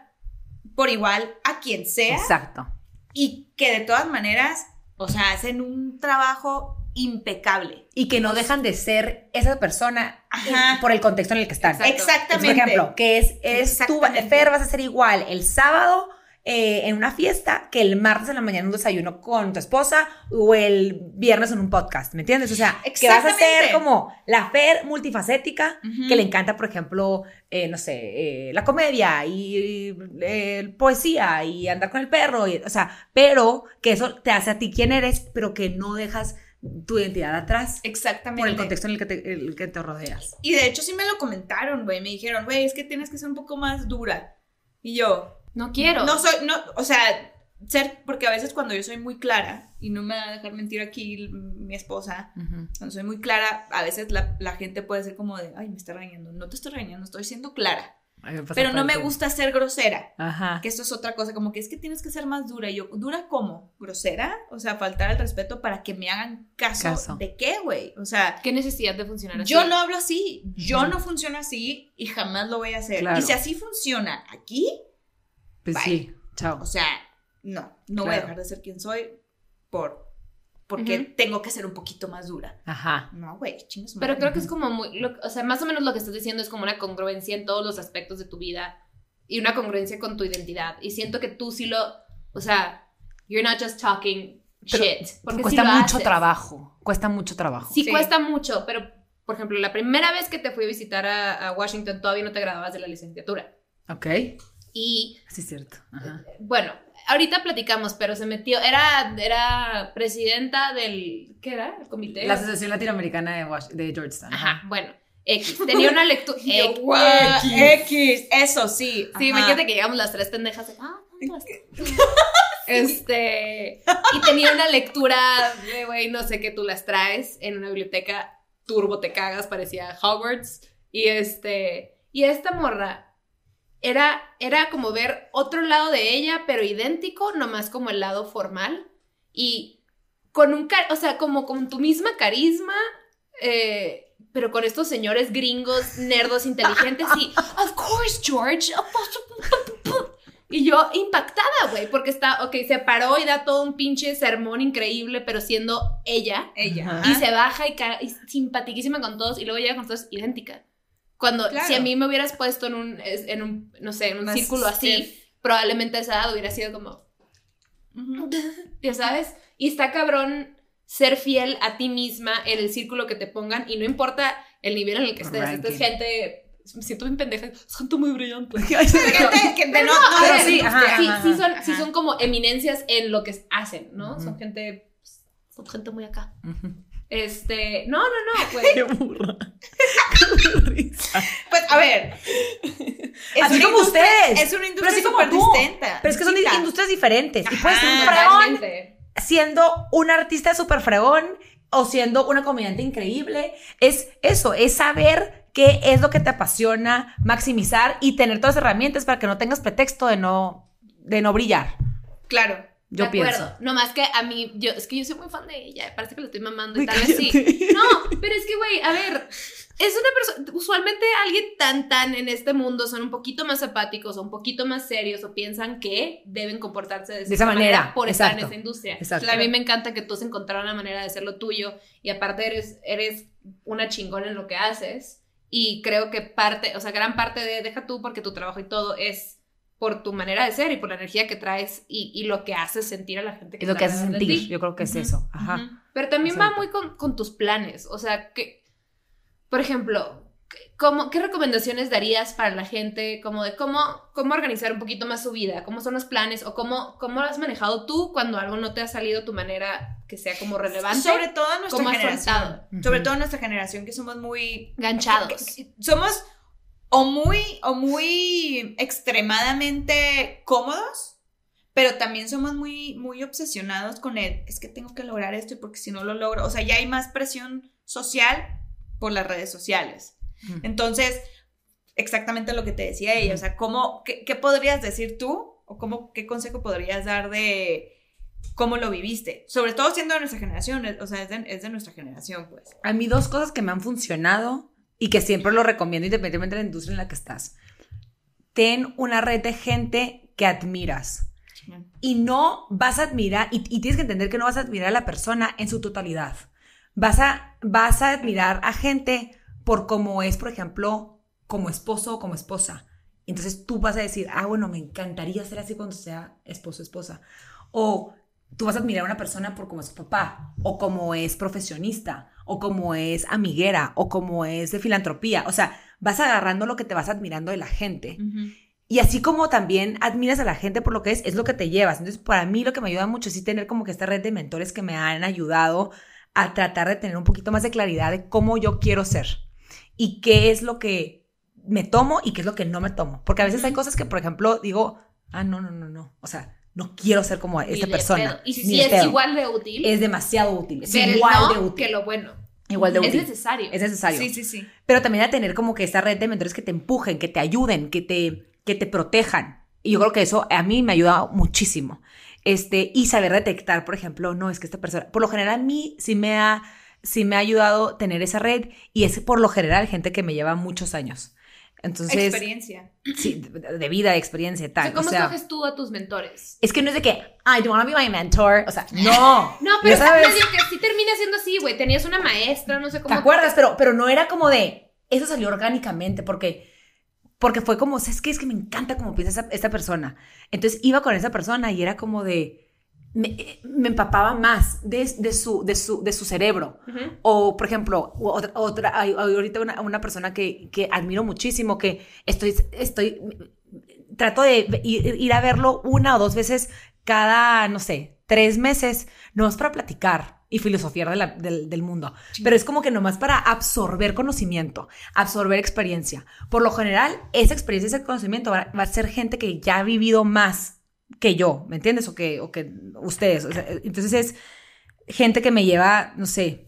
por igual a quien sea
Exacto.
y que de todas maneras, o sea, hacen un trabajo impecable.
Y que no dejan de ser esa persona
Ajá.
por el contexto en el que están.
Exacto.
Exactamente.
Por ejemplo, que es, es tú. Fer, vas a ser igual el sábado eh, en una fiesta que el martes en la mañana un desayuno con tu esposa o el viernes en un podcast, ¿me entiendes? O sea, que vas a ser como la Fer multifacética
Ujú.
que le encanta, por ejemplo, eh, no sé, eh, la comedia y eh, poesía y andar con el perro, y, o sea, pero que eso te hace a ti quién eres, pero que no dejas tu identidad atrás
Exactamente.
por el contexto en el que te, el que te rodeas.
Y de hecho sí me lo comentaron, güey. Me dijeron, güey, es que tienes que ser un poco más dura. Y yo,
No quiero.
no soy, no, o sea, ser, porque a veces cuando yo soy muy clara, y no me va a dejar mentir aquí mi esposa, cuando soy muy clara, a veces la, la gente puede ser como de, ay, me está regañando. No te estoy regañando, estoy siendo clara. Pero no me gusta ser grosera.
Ajá.
Que esto es otra cosa, como que es que tienes que ser más dura. Y yo, ¿dura cómo? ¿Grosera? O sea, faltar al respeto para que me hagan caso.
Caso.
¿De qué, güey? O sea,
¿Qué necesidad de funcionar así?
yo no hablo así. Yo no funciono así y jamás lo voy a hacer.
Claro.
Y si así funciona aquí,
Pues
Bye.
sí, chao.
o sea, no, no voy a
Claro.
dejar de ser quien soy por porque
Ujú.
tengo que ser un poquito más dura.
Ajá.
No, güey, chingas.
Pero creo que es como muy, lo- o sea, más o menos lo que estás diciendo es como una congruencia en todos los aspectos de tu vida y una congruencia con tu identidad. Y siento que tú sí lo, o sea, you're not just talking
Pero
shit. Porque sí
cuesta
lo
mucho
haces.
trabajo. Cuesta mucho trabajo.
Sí,
Sí.
cuesta mucho, pero, por ejemplo, la primera vez que te fui a visitar a, a Washington todavía no te graduabas de la licenciatura.
Ok.
Y
Sí, es cierto. Ajá.
bueno, ahorita platicamos, pero se metió, era, era presidenta del, ¿qué era? El comité.
La Asociación Latinoamericana de, Georgetown.
Ajá, bueno, X. Tenía una lectura.
Guau, X. Eso sí.
Sí, imagínate que llegamos las tres pendejas. de, Ah. Este. Y tenía una lectura de, güey, no sé qué tú las traes en una biblioteca turbo te cagas, parecía Hogwarts. Y este. Y esta morra era, era como ver otro lado de ella, pero idéntico, nomás como el lado formal. Y con un. car- O sea, como con tu misma carisma. eh, pero con estos señores gringos, nerdos, inteligentes y, of course, George. Y yo impactada, güey, porque está, ok, se paró y da todo un pinche sermón increíble, pero siendo ella.
Ella.
Y se baja y, y simpaticísima con todos y luego llega con todos idéntica. Cuando,
Claro.
si a mí me hubieras puesto en un, en un no sé, en un
Más
círculo así,
stiff.
probablemente a esa edad hubiera sido como, ya sabes, y está cabrón ser fiel a ti misma en el círculo que te pongan y no importa el nivel en el que estés. Esta es gente, me siento bien pendeja, es gente muy brillante.
Sí,
son, son como eminencias en lo que hacen, ¿no?
Ujú.
Son gente, pues, son gente muy acá.
Ujú.
Este, no, no, no.
Qué burra.
Pues, a ver. Es
Así como ustedes.
Es una
Pero
industria súper distinta.
Pero es que son industrias diferentes. Y puedes ser un
Ajá,
fregón
Totalmente.
siendo un artista súper fregón o siendo una comediante increíble. Es eso, es saber qué es lo que te apasiona, maximizar y tener todas las herramientas para que no tengas pretexto de no, de no brillar.
Claro.
Yo
de
pienso.
acuerdo. No más que a mí, yo, es que yo soy muy fan de ella. Parece que lo estoy mamando y
Ay,
tal vez sí. No, pero es que, güey, a ver, es una persona, usualmente alguien tan, tan en este mundo son un poquito más apáticos o un poquito más serios o piensan que deben comportarse de,
De esa manera,
por estar en esa industria.
Exacto.
A mí me encanta que tú has encontrado una manera de hacer lo tuyo y aparte eres, eres una chingona en lo que haces Y creo que parte, o sea, gran parte de deja tú porque tu trabajo y todo es por tu manera de ser y por la energía que traes y, y lo que haces sentir a la gente que
Es lo que hace sentir.
ti.
Yo creo que es
Ujú,
eso. Ajá.
Ujú. Pero también va
Exacto.
muy con, con tus planes. O sea, que, por ejemplo, ¿cómo, ¿qué recomendaciones darías para la gente? Como de cómo, cómo organizar un poquito más su vida, cómo son los planes o cómo, cómo lo has manejado tú cuando algo no te ha salido tu manera que sea como relevante.
Sobre todo nuestra
¿Cómo has
generación.
afrontado?
Sobre
Ujú.
todo nuestra generación que somos muy
Ganchados.
somos o muy o muy extremadamente cómodos, pero también somos muy muy obsesionados con el es que tengo que lograr esto y porque si no lo logro, o sea, ya hay más presión social por las redes sociales. Entonces, exactamente lo que te decía ella, o sea, ¿cómo, qué, qué podrías decir tú o cómo, qué consejo podrías dar de cómo lo viviste? Sobre todo siendo de nuestra generación, o sea, es de, es de nuestra generación, pues.
A mí dos cosas que me han funcionado y que siempre lo recomiendo independientemente de la industria en la que estás. Ten una red de gente que admiras. Y no vas a admirar, y, y tienes que entender que no vas a admirar a la persona en su totalidad. Vas a, vas a admirar a gente por cómo es, por ejemplo, como esposo o como esposa. Entonces tú vas a decir, ah, bueno, me encantaría ser así cuando sea esposo o esposa. O tú vas a admirar a una persona por cómo es su papá, o como es profesionista, o como es amiguera, o como es de filantropía. O sea, vas agarrando lo que te vas admirando de la gente. Y así como también admiras a la gente por lo que es, es lo que te llevas. Entonces, para mí lo que me ayuda mucho es sí tener como que esta red de mentores que me han ayudado a tratar de tener un poquito más de claridad de cómo yo quiero ser y qué es lo que me tomo y qué es lo que no me tomo. Porque a veces hay cosas que, por ejemplo, digo, ah, no, no, no, no. O sea, no quiero ser como esta persona.
pedo. Y si, es
pedo.
igual de útil,
Es demasiado útil. Es igual
no
de útil.
que lo bueno.
Igual de
Es
útil.
necesario.
Es necesario
Sí, sí, sí.
pero también a tener como que esta red de mentores que te empujen, que te ayuden, que te, que te protejan. Y yo creo que eso a mí me ayuda muchísimo. Este, y saber detectar, por ejemplo, no, es que esta persona, por lo general a mí sí me ha, sí me ha ayudado tener esa red y es por lo general gente que me lleva muchos años. Entonces,
Experiencia.
sí, de vida, de experiencia,
O
tal.
sea, ¿Cómo
o sea,
escoges tú a tus mentores?
es que no es de que, I don't want to be my mentor. O sea, no.
No, pero
sabes.
medio que sí termina siendo así, güey. Tenías una maestra, no sé cómo.
¿Te acuerdas? Pero, pero no era como de, eso salió orgánicamente, porque, porque fue como, ¿sabes qué? Es que me encanta cómo piensa esta persona. Entonces iba con esa persona y era como de, me, me empapaba más de, de, su, de, su, de su cerebro. O, por ejemplo, otra, ahorita una, una persona que, que admiro muchísimo, que estoy, estoy, trato de ir, ir a verlo una o dos veces cada, no sé, tres meses, no es para platicar y filosofiar de la- del, del mundo, pero es como que nomás para absorber conocimiento, absorber experiencia. Por lo general, esa experiencia, ese conocimiento va, va a ser gente que ya ha vivido más que yo, ¿me entiendes? O que, o que ustedes. O sea, entonces es gente que me lleva, no sé,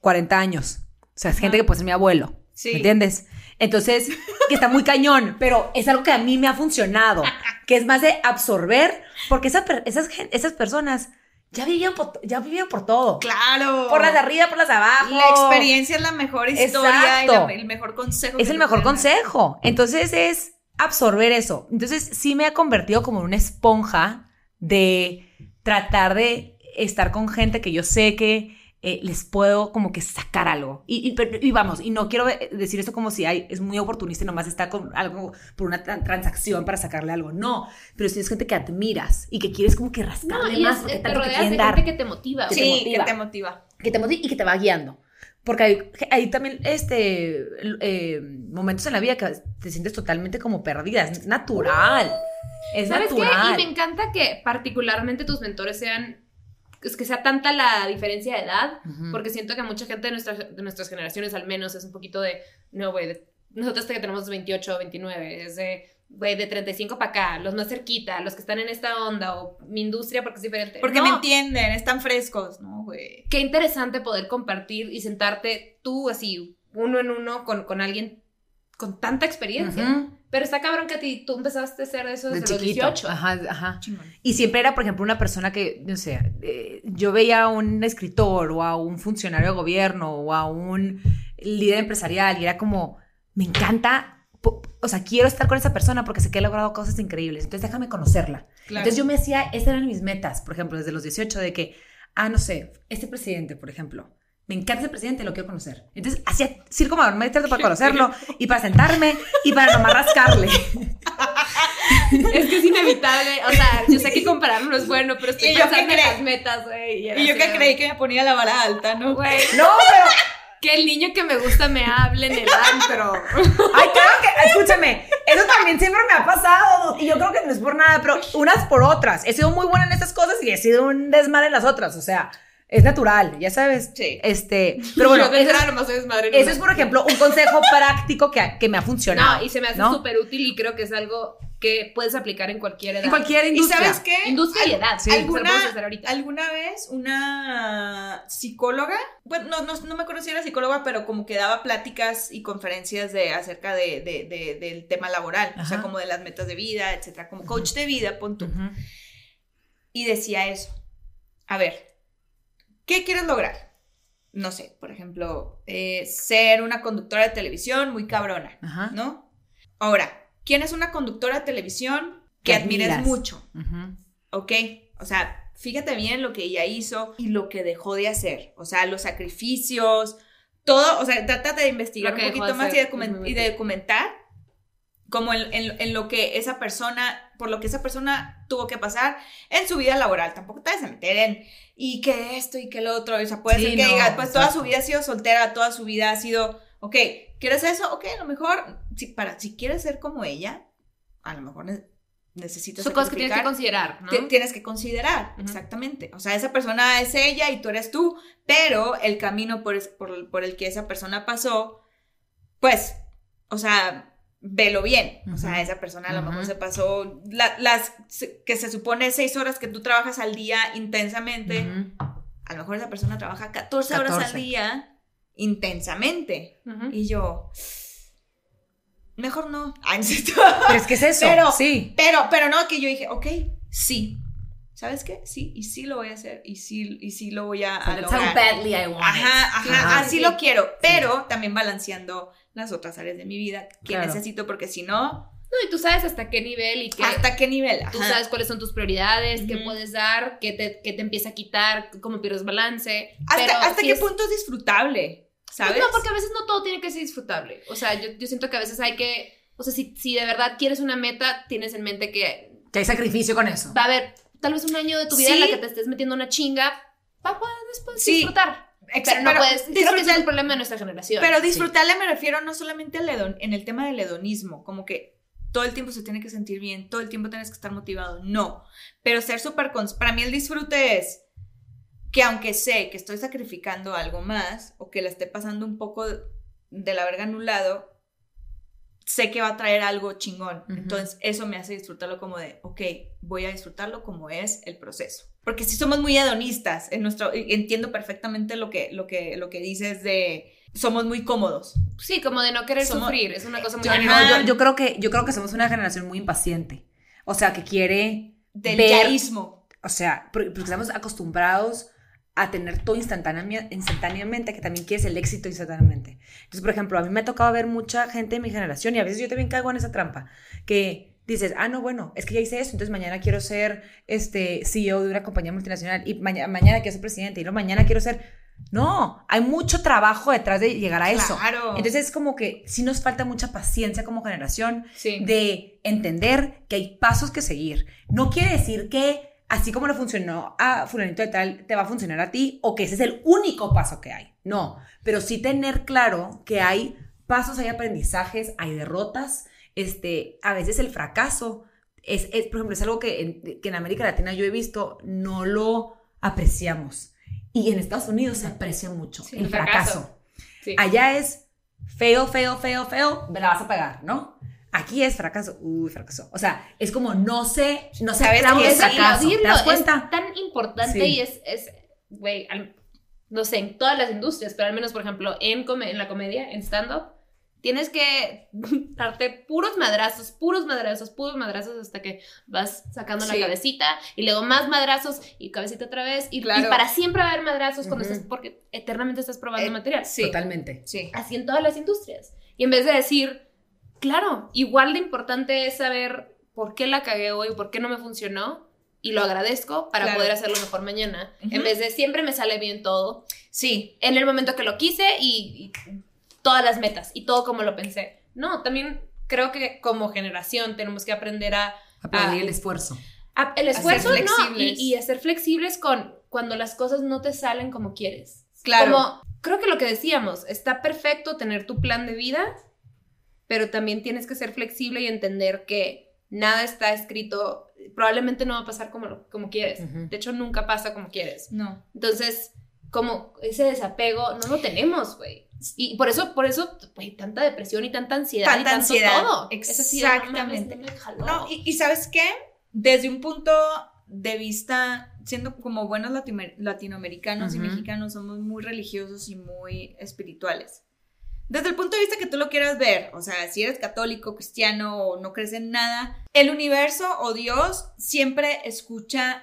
40 años. O sea, es gente que puede ser mi abuelo.
Sí.
¿Me entiendes? Entonces, que está muy cañón, pero es algo que a mí me ha funcionado, que es más de absorber, porque esas, gen- esas personas ya vivían, por, ya vivían por todo.
Claro.
Por las de arriba, por las de abajo.
La experiencia es la mejor historia y la- el mejor consejo.
Es el mejor
dar.
consejo. Entonces es absorber eso. Entonces sí me ha convertido como en una esponja de tratar de estar con gente que yo sé que eh, les puedo como que sacar algo. Y, y- pero- y vamos, y no quiero decir esto como si hay, es muy oportunista y nomás está con algo por una tran- transacción para sacarle algo. No, pero si es gente que admiras y que quieres como que
No,
rascarle
y
más
es-
porque
te rodeas de
dar
gente que te motiva.
Que te.
Sí,
motiva.
que te motiva.
que te motive y que te va guiando. Porque hay, hay también este, eh, momentos en la vida que te sientes totalmente como perdida. Es natural. Es
¿Sabes qué?
natural.
Y me encanta que particularmente tus mentores sean, es que sea tanta la diferencia de edad, porque siento que mucha gente de nuestras, de nuestras generaciones al menos es un poquito de, no, güey, nosotros que tenemos 28 o 29, es de, güey, de 35 para acá, los más cerquita, los que están en esta onda, o mi industria porque es diferente.
Porque
No,
me entienden, están frescos, ¿no, güey?
Qué interesante poder compartir y sentarte tú así, uno en uno, con, con alguien con tanta experiencia.
Ujú.
Pero está cabrón que a ti, tú empezaste a hacer eso
De
desde los
chiquito.
18.
Ajá, ajá.
Chingón.
Y siempre era, por ejemplo, una persona que, no sé, eh, yo veía a un escritor o a un funcionario de gobierno o a un líder empresarial y era como, me encanta, o sea, quiero estar con esa persona porque sé que ha logrado cosas increíbles, entonces déjame conocerla.
Claro.
Entonces yo me hacía, esas eran mis metas, por ejemplo, desde los 18, de que, ah, no sé, este presidente, por ejemplo, me encanta ese presidente, lo quiero conocer. Entonces, hacía circo meterte para conocerlo y para sentarme y para nomás rascarle.
Es que es inevitable. O sea, yo sé que compararlo no es bueno, pero estoy
Y yo
pensando
que
en las metas, güey.
Y
era
yo que creí que me ponía la vara alta, ¿no?
Güey,
No, pero
que el niño que me gusta me hable en el antro.
Ay, claro que, escúchame, eso también siempre me ha pasado y yo creo que no es por nada, pero unas por otras. He sido muy buena en estas cosas y he sido un desmadre en las otras, o sea, es natural, ya sabes.
Sí.
Este, pero bueno, eso, es, por ejemplo, un consejo práctico que, que me ha funcionado.
No, y se me hace
¿no?
súper útil y creo que es algo que puedes aplicar en cualquier edad.
En cualquier
¿Y
industria.
sabes qué?
Industria y edad.
Sí.
se lo
¿Alguna, alguna vez una psicóloga, bueno, no, no, no me acuerdo si era psicóloga, pero como que daba pláticas y conferencias de acerca de, de- de- del tema laboral, o sea, como de las metas de vida, etcétera, como coach de vida, pon tú. Y decía eso. A ver, ¿qué quieres lograr? No sé, por ejemplo, eh, ser una conductora de televisión muy cabrona. ¿no? Ahora, ¿quién es una conductora de televisión que
Que
admires
admiras.
mucho? ¿ok? O sea, fíjate bien lo que ella hizo y lo que dejó de hacer, o sea, los sacrificios, todo, o sea, trata de investigar un poquito más y de, y documentar como en, en- en lo que esa persona, por lo que esa persona tuvo que pasar en su vida laboral, tampoco te vas a meter en, y que esto y que lo otro, o sea, puede
Sí,
ser que
no,
diga, pues toda su vida ha sido soltera, toda su vida ha sido, ok, ¿quieres eso? Ok, a lo mejor, si, para, si quieres ser como ella, a lo mejor ne- necesitas
Son cosas que tienes que considerar, ¿no?
tienes que considerar, exactamente. O sea, esa persona es ella y tú eres tú, pero el camino por, es- por, por el que esa persona pasó, pues, o sea, velo bien. O sea, esa persona a lo mejor se pasó la- las que se supone seis horas que tú trabajas al día intensamente, a lo mejor esa persona trabaja 14 horas al
14.
día intensamente. Y yo, mejor no. Ay, necesito-
Pero es que es eso.
Pero-
sí.
pero, pero no, que yo dije, ok, sí. ¿Sabes qué? Sí, y sí lo voy a hacer, y sí, y sí lo voy a, a
That's how
lograr.
badly I want
Ajá,
it.
ajá, así lo quiero, pero también balanceando las otras áreas de mi vida que
Claro.
necesito, porque si no,
No, y tú sabes hasta qué nivel y qué.
¿hasta qué nivel?
Tú sabes cuáles son tus prioridades, qué puedes dar, qué te, qué te empieza a quitar, cómo pierdes balance.
¿Hasta,
Pero
hasta qué
es-
punto es disfrutable? ¿Sabes?
no, porque a veces no todo tiene que ser disfrutable. O sea, yo, yo siento que a veces hay que. O sea, si, si de verdad quieres una meta, tienes en mente que
Que hay sacrificio con eso.
va a haber tal vez un año de tu vida en la que te estés metiendo una chinga, va a poder después
Sí.
disfrutar.
Ex-
Pero no puedes. Creo que ese es el problema de nuestra generación.
Pero
Sí.
disfrutarle me refiero no solamente al hedon, en el tema del hedonismo, como que todo el tiempo se tiene que sentir bien, todo el tiempo tienes que estar motivado, no. Pero ser súper cons- para mí el disfrute es que aunque sé que estoy sacrificando algo más o que la esté pasando un poco de, la verga en un lado, sé que va a traer algo chingón. Entonces eso me hace disfrutarlo como de, ok, voy a disfrutarlo como es el proceso. Porque si somos muy hedonistas, en nuestro, entiendo perfectamente lo que, lo que, lo que dices de somos muy cómodos.
Sí, como de no querer
Somos-
sufrir. Es una cosa muy
Yo, no, yo, yo creo que, yo creo que somos una generación muy impaciente. O sea, que quiere
Del
ver-
yaísmo.
o sea, porque estamos acostumbrados a tener todo instantáneamente, instantáneamente, que también quieres el éxito instantáneamente. Entonces, por ejemplo, a mí me ha tocado ver mucha gente de mi generación y a veces yo también caigo en esa trampa, que dices, ah, no, bueno, es que ya hice eso, entonces mañana quiero ser este CEO de una compañía multinacional y mañana, mañana quiero ser presidente y luego mañana quiero ser... No, hay mucho trabajo detrás de llegar a eso.
Claro.
Entonces es como que sí nos falta mucha paciencia como generación
Sí.
de entender que hay pasos que seguir. No quiere decir que así como le funcionó a fulanito de tal, te va a funcionar a ti o que ese es el único paso que hay. No, pero sí tener claro que hay pasos, hay aprendizajes, hay derrotas. Este, a veces el fracaso es, es, por ejemplo, es algo que en, que en América Latina yo he visto, no lo apreciamos. Y en Estados Unidos se aprecia mucho
Sí,
el
fracaso.
fracaso.
Sí.
Allá es feo, feo, feo, feo, me la vas a pagar, ¿no? Aquí es fracaso, uy, fracaso. O sea, es como no sé, no sé
¿Sabes qué?
el
Sí,
fracaso. ¿Te das
es
cuenta?
tan importante
Sí.
y es, es, güey, al- no sé, en todas las industrias, pero al menos, por ejemplo, en, come- en la comedia, en stand-up, tienes que darte puros madrazos, puros madrazos, puros madrazos hasta que vas sacando
Sí.
la cabecita y luego más madrazos y cabecita otra vez y, y
Claro.
para siempre va a haber madrazos cuando
Ujú.
estás, porque eternamente estás probando
Eh,
material.
Sí.
Totalmente.
Sí.
Así en todas las industrias. Y en vez de decir, claro, igual de importante es saber por qué la cagué hoy, por qué no me funcionó, y lo agradezco para
Claro.
poder hacerlo mejor mañana. En vez de siempre me sale bien todo.
Sí.
en el momento que lo quise y, y todas las metas y todo como lo pensé. No, también creo que como generación tenemos que aprender a,
Aplaudir el esfuerzo.
a- el
A
esfuerzo, no, y, y a ser flexibles con cuando las cosas no te salen como quieres.
Claro.
Como, creo que lo que decíamos, está perfecto tener tu plan de vida, pero también tienes que ser flexible y entender que nada está escrito, probablemente no va a pasar como, como quieres. De hecho, nunca pasa como quieres.
No.
Entonces, como ese desapego no lo tenemos, güey. Y por eso, por eso, güey, tanta depresión y tanta ansiedad
Tanta
y tanto
ansiedad.
todo. No mames,
Exactamente.
no
y, y ¿sabes qué? Desde un punto de vista, siendo como buenos latinoamericanos y mexicanos, somos muy religiosos y muy espirituales. Desde el punto de vista que tú lo quieras ver, o sea, si eres católico, cristiano o no crees en nada, el universo o Dios siempre escucha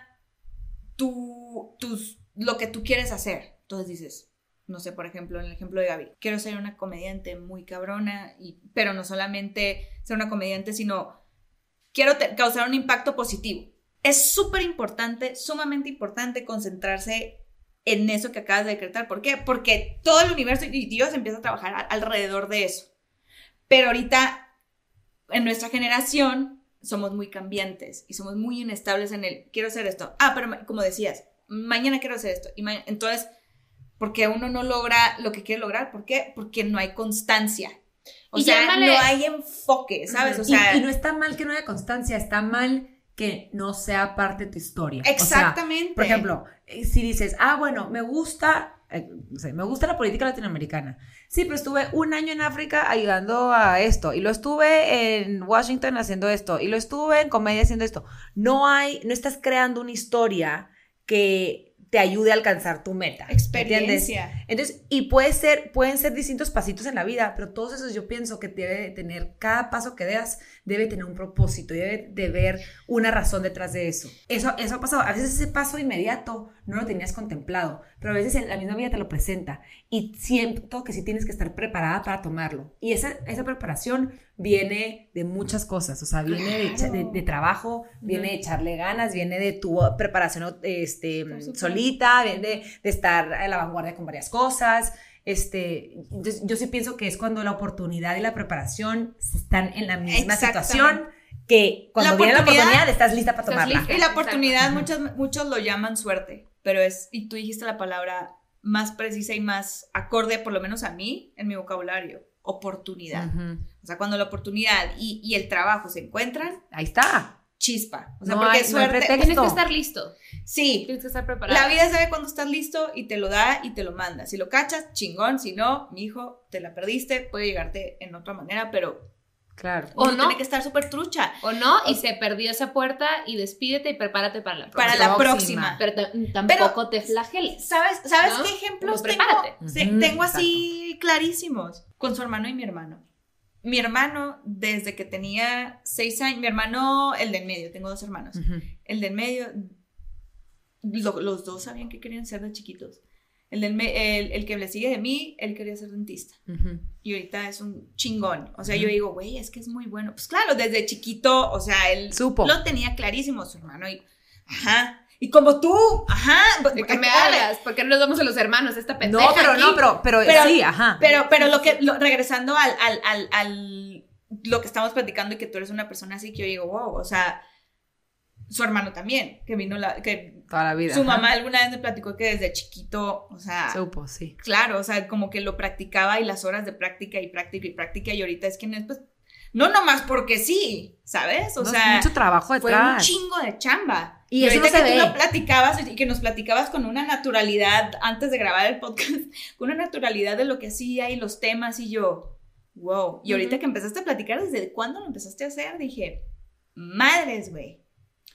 tu, tus, lo que tú quieres hacer. Entonces dices, no sé, por ejemplo, en el ejemplo de Gaby, quiero ser una comediante muy cabrona, y, pero no solamente ser una comediante, sino quiero causar un impacto positivo. Es súper importante, sumamente importante concentrarse en eso que acabas de decretar. ¿Por qué? Porque todo el universo y Dios empieza a trabajar a- alrededor de eso. Pero ahorita, en nuestra generación, somos muy cambiantes y somos muy inestables en el, quiero hacer esto. Ah, pero como decías, mañana quiero hacer esto. Y entonces, porque uno no logra lo que quiere lograr. ¿Por qué? Porque no hay constancia. O
Y
sea,
llámale-
no hay enfoque, ¿sabes? O
Y-
sea,
y, no está mal que no haya constancia, está mal que no sea parte de tu historia. O sea,
exactamente.
por ejemplo, eh, si dices, ah, bueno, me gusta, eh, no sé, me gusta la política latinoamericana. Sí, pero estuve un año en África ayudando a esto, y lo estuve en Washington haciendo esto, y lo estuve en comedia haciendo esto. No hay, no estás creando una historia que te ayude a alcanzar tu meta. ¿me entiendes?
experiencia.
Entonces, y puede ser, pueden ser distintos pasitos en la vida, pero todos esos yo pienso que debe de tener, cada paso que das debe tener un propósito, debe de ver una razón detrás de eso. Eso, eso ha pasado. A veces ese paso inmediato no lo tenías contemplado, pero a veces en la misma vida te lo presenta y siento que sí tienes que estar preparada para tomarlo. Y esa, esa preparación viene de muchas cosas, o sea, viene de, echa- de- de trabajo, viene de echarle ganas, viene de tu preparación este, solita, viene de, de estar a la vanguardia con varias cosas. Este, entonces, yo sí pienso que es cuando la oportunidad y la preparación están en la misma situación que cuando
La
viene la
oportunidad-
estás lista para
Estás
tomarla.
lista.
Y la oportunidad, muchos, muchos lo llaman suerte, pero es, y tú dijiste la palabra más precisa y más acorde, por lo menos a mí, en mi vocabulario, oportunidad. O sea, cuando la oportunidad y, y el trabajo se encuentran,
Ahí está.
chispa. O sea,
No
porque
hay- no hay
suerte.
Tienes que estar listo.
sí,
Tienes que estar preparado.
la vida sabe cuando estás listo y te lo da y te lo manda. Si lo cachas, chingón. Si no, mi hijo, te la perdiste. Puede llegarte en otra manera, pero
Claro.
O no.
tiene que estar súper trucha
O no, y se perdió esa puerta y despídete y prepárate para la próxima.
para la
próxima.
próxima.
Pero ta- tampoco te flageles.
¿Sabes, ¿sabes
¿No?
qué ejemplos
Como
tengo? tengo así clarísimos? Con su hermano y mi hermano. Mi hermano, desde que tenía seis años, mi hermano, el del medio, tengo dos hermanos. El del medio, lo- los dos sabían que querían ser de chiquitos. El, del me- el, el que le sigue de mí, él quería ser dentista. Y ahorita es un chingón. O sea, yo digo, güey, es que es muy bueno. Pues claro, desde chiquito, o sea, él
Supo.
lo tenía clarísimo, su hermano. Y, ajá. Y como tú, ajá.
¿De qué me hablas? ¿Por qué no nos vamos a los hermanos? Esta
No,
pendeja
pero
aquí.
no, pero, pero,
Pero-
sí, ajá.
Pero, pero lo que, lo- regresando al, al, al, al- lo que estamos platicando y que tú eres una persona así que yo digo, wow, o sea, su hermano también, que vino la, que
Toda la vida.
su
ajá.
mamá alguna vez me platicó que desde chiquito, o sea,
Supo, sí.
claro, o sea, como que lo practicaba y las horas de práctica y práctica y práctica y ahorita es quien es, pues, no nomás porque sí, ¿sabes? O
No,
sea,
mucho trabajo
fue un
detrás.
chingo de chamba.
Y eso
ahorita
no se
que tú lo platicabas y que nos platicabas con una naturalidad antes de grabar el podcast, con una naturalidad de lo que hacía y los temas y yo, wow. Y ahorita que empezaste a platicar, ¿desde cuándo lo empezaste a hacer? Dije, madres, güey.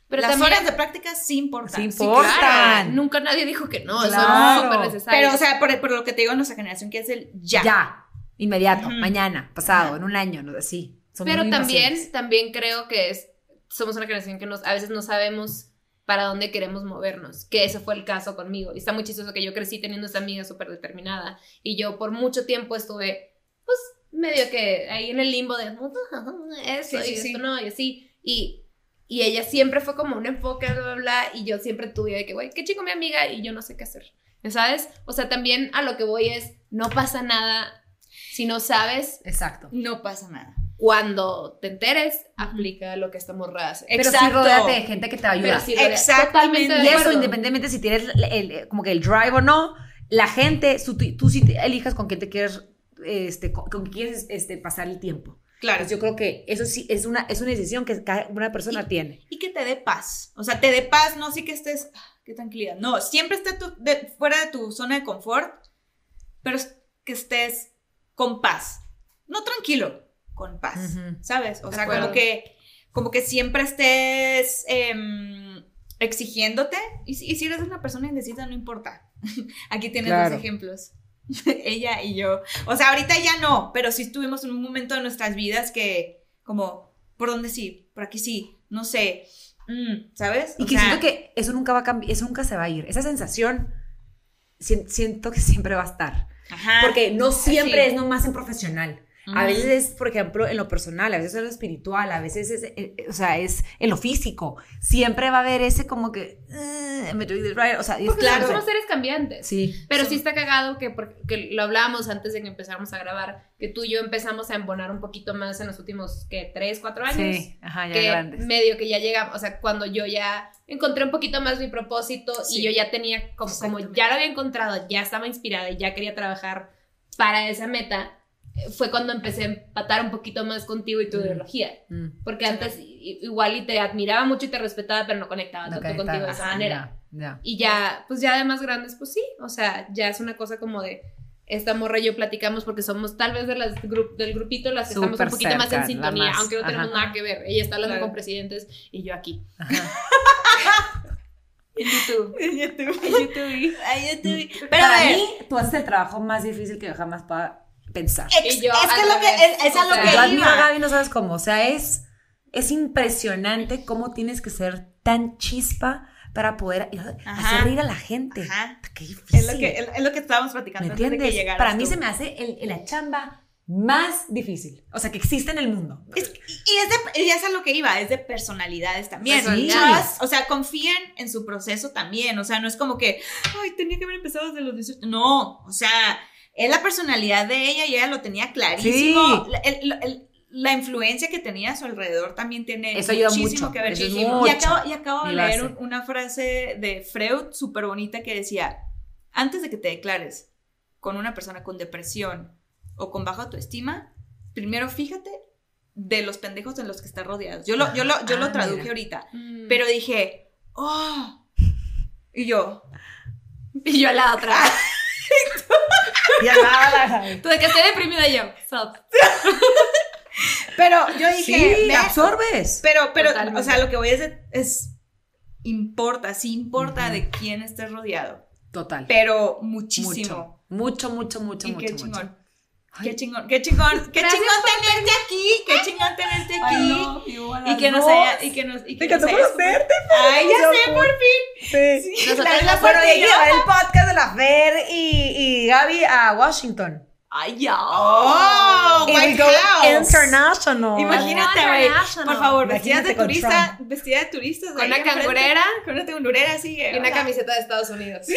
Pero
Las
también,
horas de práctica sí importan.
Sí
Sí,
importan.
claro, nunca nadie dijo que no.
Claro.
Son súper necesarios.
Pero, o sea, por, por lo que te digo, nuestra generación que es el ya.
Ya. Inmediato,
Ujú.
mañana, pasado,
Ajá.
en un año, no así.
Pero
muy
también, también creo que es, somos una generación que nos, a veces no sabemos para dónde queremos movernos, que ese fue el caso conmigo. Y está muy chistoso que yo crecí teniendo esa amiga súper determinada y yo por mucho tiempo estuve, pues, medio que ahí en el limbo de eso
Sí, sí,
y
sí.
esto no, y así. Y, y ella siempre fue como un enfoque, bla, bla, bla, y yo siempre tuve de que, güey, qué chico mi amiga y yo no sé qué hacer. ¿sabes? O sea, también a lo que voy es, no pasa nada si no sabes.
Exacto.
No pasa nada.
Cuando te enteres, aplica lo que esta morra hace.
Pero sí
Exacto.
rodéate de gente que te va a ayudar.
Sí,
Exactamente.
Y eso, independientemente si tienes el, el- como que el drive o no, la gente, su- tú, tú sí te elijas con quién te quieres, este, con, con quién quieres este, pasar el tiempo.
Claro.
Pues yo creo que eso sí es una, es una decisión que cada una persona tiene.
y que te dé paz. O sea, te dé paz, no sí que estés, ah, qué tranquilidad. No, siempre esté tu- de- fuera de tu zona de confort, pero que estés con paz. No tranquilo, con paz. ¿sabes? O
De
sea,
acuerdo.
como que, como que siempre estés em, exigiéndote. Y, si- y si eres una persona indecisa, no importa. Aquí tienes
Claro.
dos ejemplos. Ella y yo. O sea, ahorita ya no, pero sí estuvimos en un momento de nuestras vidas que, como, ¿por dónde sí? Por aquí sí, no sé. Mm, ¿Sabes?
Y que
sea,
siento que eso nunca va a cambiar, eso nunca se va a ir. Esa sensación si- siento que siempre va a estar.
Ajá.
Porque no siempre
Sí.
es nomás en profesional. A veces es, por ejemplo, en lo personal, a veces es en lo espiritual, a veces es, eh, eh, o sea, es en lo físico. Siempre va a haber ese como que, eh, me doy right, o sea, es
Porque
claro.
somos seres cambiantes.
Sí.
Pero
Sí.
sí está cagado que, porque, que lo hablábamos antes de que empezáramos a grabar, que tú y yo empezamos a embonar un poquito más en los últimos, ¿qué? ¿Tres, cuatro años?
Sí, ajá, ya
que
grandes.
medio que ya llegamos, o sea, cuando yo ya encontré un poquito más mi propósito
Sí.
y yo ya tenía, como, como ya lo había encontrado, ya estaba inspirada y ya quería trabajar para esa meta, fue cuando empecé a empatar un poquito más contigo y tu
Mm.
ideología.
Mm,
Porque antes igual y te admiraba mucho y te respetaba, pero no conectaba
no
tanto contigo de esa manera. Y ya, pues ya de más grandes, pues sí, o sea, ya es una cosa como de esta morra y yo platicamos porque somos tal vez de las gru- del grupito las que estamos un poquito más en sintonía,
más,
aunque no tenemos
ajá.
nada que ver. Ella está hablando
Claro.
con presidentes y yo aquí. En YouTube.
En YouTube.
En YouTube.
YouTube. Pero
Para
a ver,
mí, tú haces el trabajo más difícil que yo jamás pueda pensar.
ex-
Y yo
es que lo que es, es a
o
lo que
Yo admiro a
iba.
Gaby, no sabes cómo. O sea, es, es impresionante cómo tienes que ser tan chispa para poder
Ajá.
hacer reír a la gente.
Ajá.
Qué difícil.
Es lo que, es, es lo que estábamos
¿Me
platicando antes de que
entiendes?
llegaras
Para mí
tú.
se me hace el- el- la chamba más difícil. O sea, que existe en el mundo.
Es- y es de, y es a lo que iba, es de personalidades también.
Personalidades.
O sea, confíen en su proceso también. O sea, no es como que, ay, tenía que haber empezado desde los 18. No, o sea, es la personalidad de ella y ella lo tenía clarísimo.
Sí.
La, el- el- la influencia que tenía a su alrededor también tiene
Eso ayuda
muchísimo
mucho,
que ver.
eso es
Y
mucho.
acabo, y acabo de leer un- una frase de Freud súper bonita que decía, antes de que te declares con una persona con depresión o con baja autoestima, primero fíjate de los pendejos en los que estás rodeados. Yo lo, yo lo, yo
Ah,
lo traduje
mira.
ahorita,
Mm.
pero dije, oh, y yo,
Y yo a la otra.
Ya nada.
Tú de que estoy deprimida y yo. Sup.
pero yo dije,
Sí,
"Ve,
absorbes.
pero, pero,
Totalmente.
o sea, lo que voy a decir es, importa, sí importa de quién estés rodeado,
Total.
pero muchísimo.
Mucho, mucho, mucho,
y
mucho,
qué
mucho.
chingón.
Ay.
Qué chingón, qué chingón, qué
Gracias
chingón tenerte aquí, qué chingón tenerte aquí.
Y
que nos haya, y que nos, y que
Me encantó
nos
conocerte.
Ay, ya sé,
por-
por fin.
Sí.
Sí, la-
la
que
suerte
llevar el podcast de la Fer y, y Gaby a Washington.
Ay, ya.
Oh, White
go
House.
international.
Imagínate, güey. Por favor, vestida de turista, vestida de turista.
Con una cangurera
Con una cangurera así.
y una camiseta de Estados Unidos.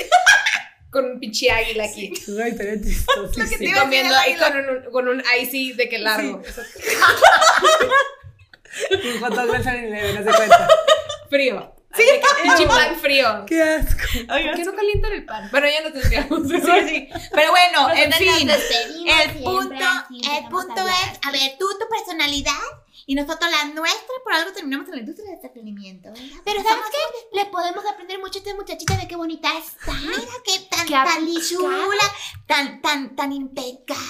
Con un pinche águila aquí.
Ay, pero es chistosísimo.
que te
Y
iba a
comiendo
el
con un, con un icy de que largo.
Un hot dog del 7-Eleven, no se cuenta.
Frío. Sí, pinche pan frío.
Qué asco.
¿Por qué no calientan el pan? Bueno, ya no tendríamos.
Sí, sí. Pero bueno, en fin. El
siempre,
punto, el punto
a
es,
a ver, tú tu personalidad y nosotros la nuestra, por algo terminamos en la industria del entretenimiento. Pero ¿sabes qué? Le podemos aprender mucho a esta muchachita de qué bonita está. Mira qué tan,
Qué
tan tan, tan, tan impecable.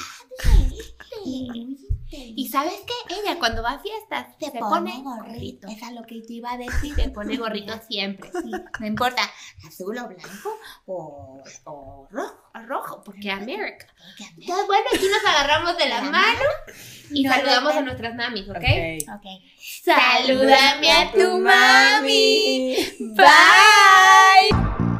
Y sabes qué? Ella cuando va a fiestas
Se,
se,
pone,
pone
gorrito. Esa es lo que te iba a decir.
Se pone gorrito siempre.
Sí, no importa, azul o blanco o, o rojo.
A rojo, porque América. Entonces, bueno, aquí nos agarramos de la
La
mano y saludamos a nuestras mamis, ¿ok?
Ok.
Salúdame a tu mami. Bye.